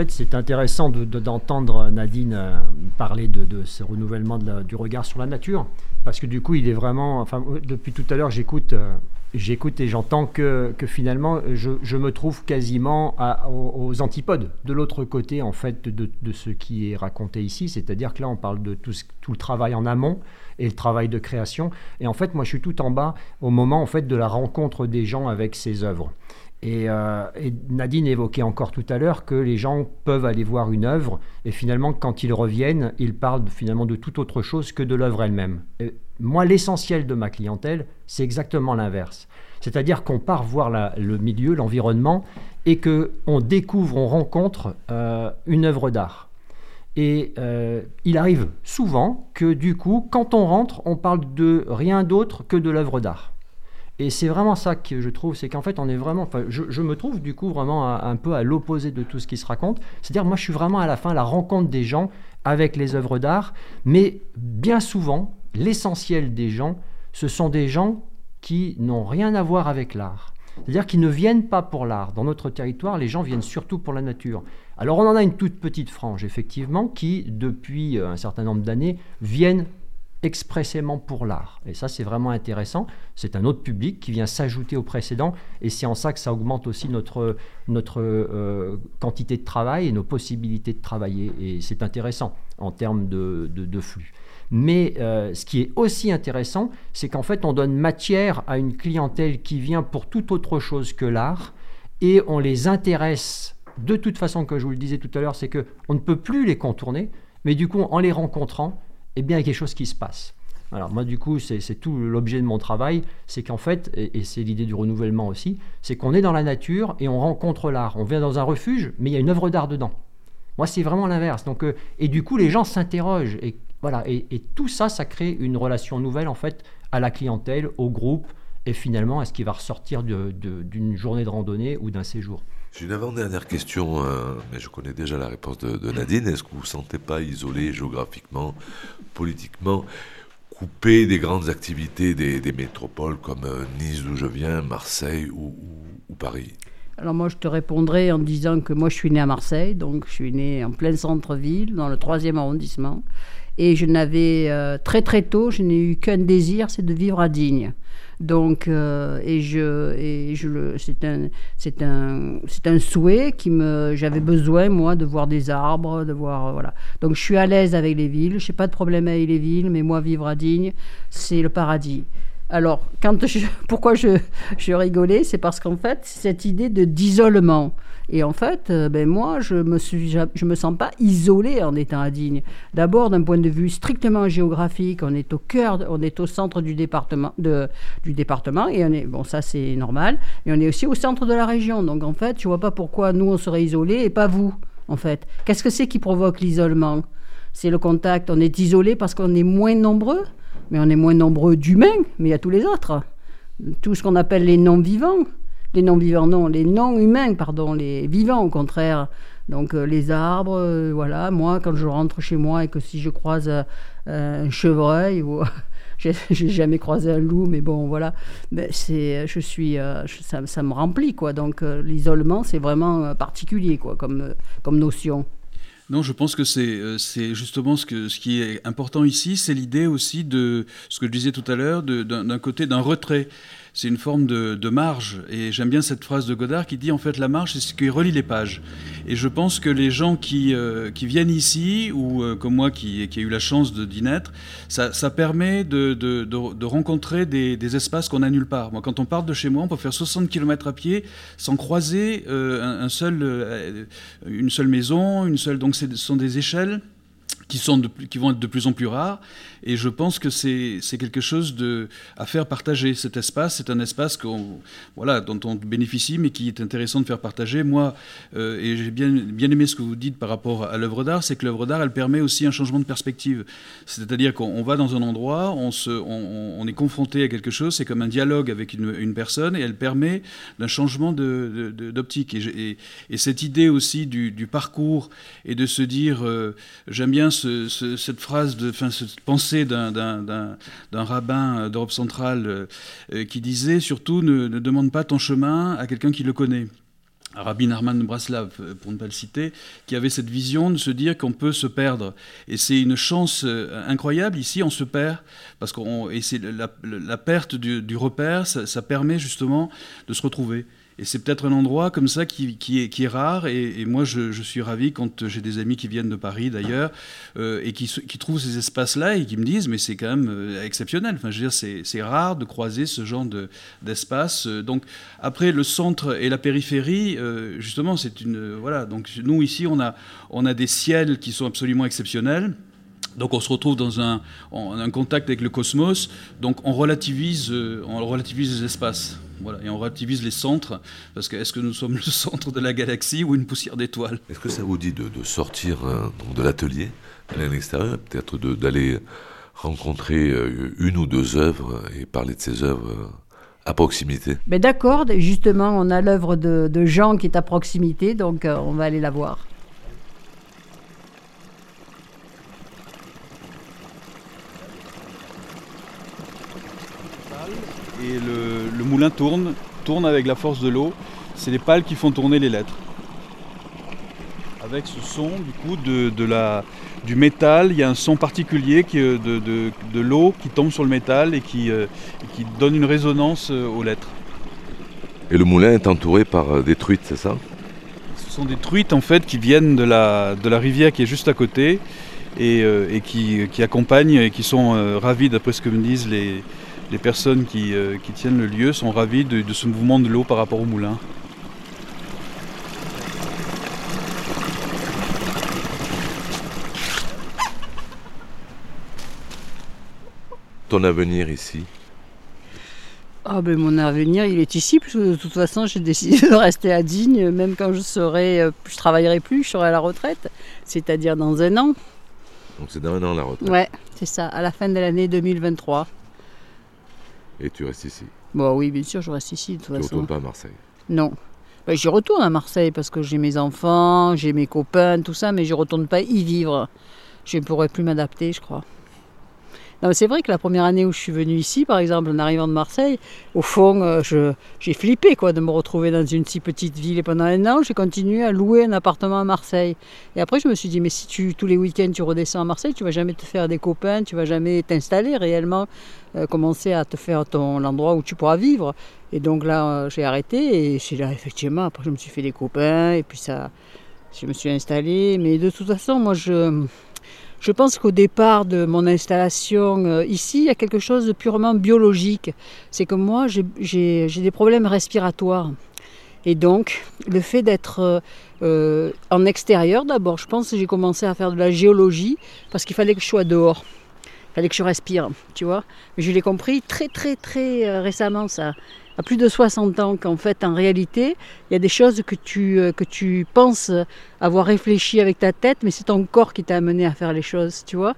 c'est intéressant d'entendre Nadine euh, parler de, ce renouvellement du regard sur la nature, parce que du coup, il est vraiment... Enfin, depuis tout à l'heure, j'écoute... Euh, j'écoute et j'entends que, finalement, je, me trouve quasiment aux, antipodes, de l'autre côté, en fait, de, de, ce qui est raconté ici. C'est-à-dire que là, on parle de tout, tout, le travail en amont et le travail de création. Et en fait, moi, je suis tout en bas au moment, en fait, de la rencontre des gens avec ces œuvres. Et, euh, et, Nadine évoquait encore tout à l'heure que les gens peuvent aller voir une œuvre et finalement, quand ils reviennent, ils parlent finalement de toute autre chose que de l'œuvre elle-même. Moi, l'essentiel de ma clientèle, c'est exactement l'inverse. C'est-à-dire qu'on part voir le milieu, l'environnement, et qu'on découvre, on rencontre euh, une œuvre d'art. Et euh, il arrive souvent que du coup, quand on rentre, on parle de rien d'autre que de l'œuvre d'art. Et c'est vraiment ça que je trouve, c'est qu'en fait, on est vraiment, enfin, je, me trouve du coup vraiment un peu à l'opposé de tout ce qui se raconte. C'est-à-dire, moi, je suis vraiment à la fin la rencontre des gens avec les œuvres d'art, mais bien souvent, l'essentiel des gens, ce sont des gens qui n'ont rien à voir avec l'art. C'est-à-dire qu'ils ne viennent pas pour l'art. Dans notre territoire, les gens viennent surtout pour la nature. Alors on en a une toute petite frange, effectivement, qui, depuis un certain nombre d'années, viennent expressément pour l'art. Et ça, c'est vraiment intéressant. C'est un autre public qui vient s'ajouter au précédent, et c'est en ça que ça augmente aussi notre, notre euh, quantité de travail et nos possibilités de travailler. Et c'est intéressant en termes de, de flux. Mais euh, ce qui est aussi intéressant, c'est qu'en fait, on donne matière à une clientèle qui vient pour toute autre chose que l'art, et on les intéresse de toute façon, comme je vous le disais tout à l'heure, c'est qu'on ne peut plus les contourner, mais du coup, en les rencontrant, eh bien, il y a quelque chose qui se passe. Alors moi, du coup, c'est tout l'objet de mon travail, c'est qu'en fait, et, c'est l'idée du renouvellement aussi, c'est qu'on est dans la nature et on rencontre l'art. On vient dans un refuge, mais il y a une œuvre d'art dedans. Moi, c'est vraiment l'inverse. Donc, euh, et du coup, les gens s'interrogent. Et voilà, et, tout ça, ça crée une relation nouvelle en fait à la clientèle, au groupe, et finalement à ce qui va ressortir d'une journée de randonnée ou d'un séjour? J'ai une avant-dernière question, euh, mais je connais déjà la réponse de, Nadine. Est-ce que vous ne vous sentez pas isolé géographiquement, politiquement coupé des grandes activités des, métropoles comme euh, Nice d'où je viens, Marseille ou, Paris? Alors moi, je te répondrai en disant que moi, je suis née à Marseille, donc je suis née en plein centre-ville, dans le troisième arrondissement. Et je n'avais, euh, très très tôt, je n'ai eu qu'un désir, c'est de vivre à Digne. Donc, euh, et je, et je c'est un, c'est un, c'est un souhait qui me, j'avais besoin moi de voir des arbres, de voir, euh, voilà. Donc, je suis à l'aise avec les villes. Je n'ai pas de problème avec les villes, mais moi, vivre à Digne, c'est le paradis. Alors, quand (laughs) pourquoi je, je rigolais, c'est parce qu'en fait, cette idée de d'isolement. Et en fait, euh, ben moi, je me me sens pas isolée en étant à Digne. D'abord, d'un point de vue strictement géographique, on est au cœur, on est au centre du département, du département, et on est, bon, ça c'est normal. Et on est aussi au centre de la région. Donc en fait, je vois pas pourquoi nous on serait isolés et pas vous. En fait, qu'est-ce que c'est qui provoque l'isolement? C'est le contact. On est isolé parce qu'on est moins nombreux mais on est moins nombreux d'humains, mais il y a tous les autres. Tout ce qu'on appelle les non-vivants. Les non-vivants, non, les non-humains, pardon, les vivants au contraire. Donc euh, les arbres, euh, voilà, moi quand je rentre chez moi et que si je croise euh, un chevreuil ou (laughs) j'ai jamais croisé un loup, mais bon voilà, ben, c'est, je suis, ça, me remplit quoi. Donc l'isolement c'est vraiment particulier quoi comme, comme notion. Non, je pense que c'est justement ce, que, ce qui est important ici, c'est l'idée aussi de ce que je disais tout à l'heure, d'un côté d'un retrait. C'est une forme de, de marge. Et j'aime bien cette phrase de Godard qui dit en fait la marge, c'est ce qui relie les pages. Et je pense que les gens qui, euh, qui viennent ici, ou euh, comme moi qui, qui ai eu la chance d'y naître, ça, ça permet de, de, de- rencontrer des, des espaces qu'on n'a nulle part. Moi, quand on part de chez moi, on peut faire 60 km à pied sans croiser euh, un, seul, une seule maison, une seule. Donc, ce sont des échelles qui, sont de vont être de plus en plus rares. Et je pense que c'est quelque chose de, à faire partager. Cet espace, c'est un espace dont on bénéficie, mais qui est intéressant de faire partager. Moi, euh, et j'ai bien, aimé ce que vous dites par rapport à l'œuvre d'art, c'est que l'œuvre d'art, elle permet aussi un changement de perspective. C'est-à-dire qu'on on va dans un endroit, on, se, on, est confronté à quelque chose, c'est comme un dialogue avec une, personne, et elle permet d'un changement d'optique. Et, cette idée aussi du, du parcours et de se dire, euh, j'aime bien ce- ce- cette phrase, de, cette pensée d'un- rabbin d'Europe centrale euh, euh, qui disait surtout ne, demande pas ton chemin à quelqu'un qui le connaît. Rabbi Narman Braslav, euh, pour ne pas le citer, qui avait cette vision de se dire qu'on peut se perdre. Et c'est une chance incroyable. Ici, on se perd, parce qu'on, et c'est la, perte du, repère, ça permet justement de se retrouver. Et c'est peut-être un endroit comme ça qui, est, rare. Et, moi, je, suis ravi quand j'ai des amis qui viennent de Paris, d'ailleurs, euh, et qui, trouvent ces espaces-là et qui me disent, mais c'est quand même euh, exceptionnel. Enfin, je veux dire, c'est rare de croiser ce genre de- d'espace. Euh, donc, après, le centre et la périphérie, justement, c'est une. voilà. Donc, nous, ici, on a, on a des ciels qui sont absolument exceptionnels. Donc on se retrouve dans un, en- contact avec le cosmos, donc on relativise, on relativise les espaces. Voilà, et on relativise les centres, parce que est-ce que nous sommes le (laughs) centre de la galaxie ou une poussière d'étoiles? Est-ce que ça vous dit de, de sortir euh, de l'atelier, d'aller à l'extérieur, peut-être d'aller rencontrer euh, une ou deux œuvres et parler de ces œuvres euh, à proximité? Mais d'accord, justement, on a l'œuvre de, de Jean qui est à proximité, donc euh, on va aller la voir. Et le, le moulin tourne, tourne avec la force de l'eau. C'est les pales qui font tourner les lettres. Avec ce son du coup de, de la, du métal, il y a un son particulier qui, euh, de, de- de l'eau qui tombe sur le métal et qui, euh, qui donne une résonance euh, aux lettres. Et le moulin est entouré par des truites, c'est ça? Ce sont des truites en fait qui viennent de la, de la rivière qui est juste à côté et, euh, et qui, qui accompagnent et qui sont euh, ravis, d'après ce que me disent les, les personnes qui, euh, qui tiennent le lieu, sont ravis de, de ce mouvement de l'eau par rapport au moulin. Ton avenir ici? Ah ben mon avenir, il est ici, parce que de toute façon, j'ai décidé de rester à Digne, même quand je serai, euh, je travaillerai plus, je serai à la retraite, c'est-à-dire dans un an. Donc c'est dans un an la retraite. Ouais, c'est ça, à la fin de l'année 2023. Et tu restes ici. Bon oui, bien sûr, je reste ici de toute Tu ne retournes pas à Marseille. Non. Ben, j'y retourne à Marseille parce que j'ai mes enfants, j'ai mes copains, tout ça, mais je retourne pas y vivre. Je ne pourrais plus m'adapter, je crois. C'est vrai que la première année où je suis venue ici, par exemple, en arrivant de Marseille, au fond, euh, j'ai flippé quoi, de me retrouver dans une si petite ville. Et pendant un an, j'ai continué à louer un appartement à Marseille. Et après, je me suis dit, mais si tu, tous les week-ends tu redescends à Marseille, tu vas jamais te faire des copains, tu vas jamais t'installer réellement, euh, commencer à te faire ton l'endroit où tu pourras vivre. Et donc là, euh, j'ai arrêté et c'est là, effectivement, après, je me suis fait des copains et puis ça, je me suis installé. Mais de toute façon, moi, je je pense qu'au départ de mon installation euh, ici, il y a quelque chose de purement biologique. C'est que moi, j'ai des problèmes respiratoires. Et donc, le fait d'être euh, euh, en extérieur, d'abord, je pense que j'ai commencé à faire de la géologie parce qu'il fallait que je sois dehors. Fallait que je respire, tu vois. Mais je l'ai compris très, très, très récemment, ça à plus de 60 ans qu'en fait, en réalité, il y a des choses que tu, euh, que tu penses avoir réfléchi avec ta tête, mais c'est ton corps qui t'a amené à faire les choses, tu vois.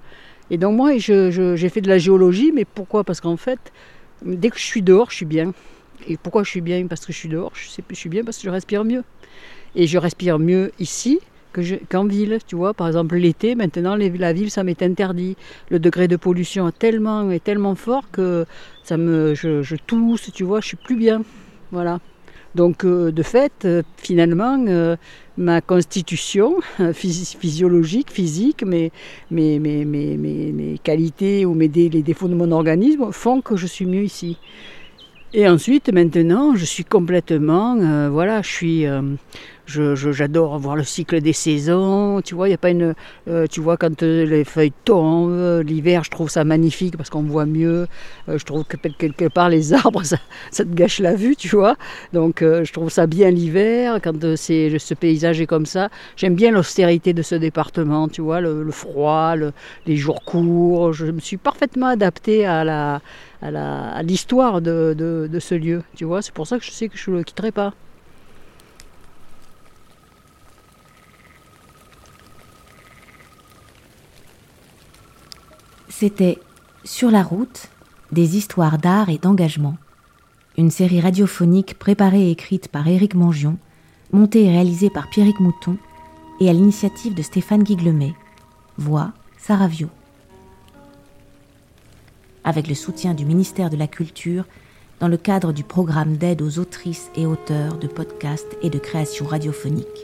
Et donc moi, j'ai fait de la géologie, mais pourquoi? Parce qu'en fait, dès que je suis dehors, je suis bien. Et pourquoi je suis bien? Parce que je suis dehors, je suis bien parce que je respire mieux. Et je respire mieux ici qu'en ville, tu vois. Par exemple, l'été, maintenant, la ville, ça m'est interdit. Le degré de pollution est tellement, tellement fort que ça me, je, tousse, tu vois, je suis plus bien. Voilà. Donc, euh, de fait, euh, finalement, euh, ma constitution (laughs) physiologique, physique, mes, mes, mes, mes, qualités ou mes les défauts de mon organisme font que je suis mieux ici. Et ensuite, maintenant, je suis complètement, voilà, je suis, j'adore voir le cycle des saisons. Tu vois, a pas une. Euh, tu vois, quand euh, les feuilles tombent, euh, l'hiver, je trouve ça magnifique parce qu'on voit mieux. je trouve que quelque part, les arbres, (laughs) ça, te gâche la vue, tu vois. Donc, je trouve ça bien l'hiver quand ce paysage est comme ça. J'aime bien l'austérité de ce département, tu vois, le, froid, les jours courts. Je me suis parfaitement adaptée à la à l'histoire de, de, de, ce lieu, tu vois. C'est pour ça que je sais que je ne le quitterai pas. C'était Sur la route, des histoires d'art et d'engagement. Une série radiophonique préparée et écrite par Éric Mangion, montée et réalisée par Pierrick Mouton et à l'initiative de Stéphane Guiglemet. Voix Sarah Vio. Avec le soutien du ministère de la Culture dans le cadre du programme d'aide aux autrices et auteurs de podcasts et de création radiophonique.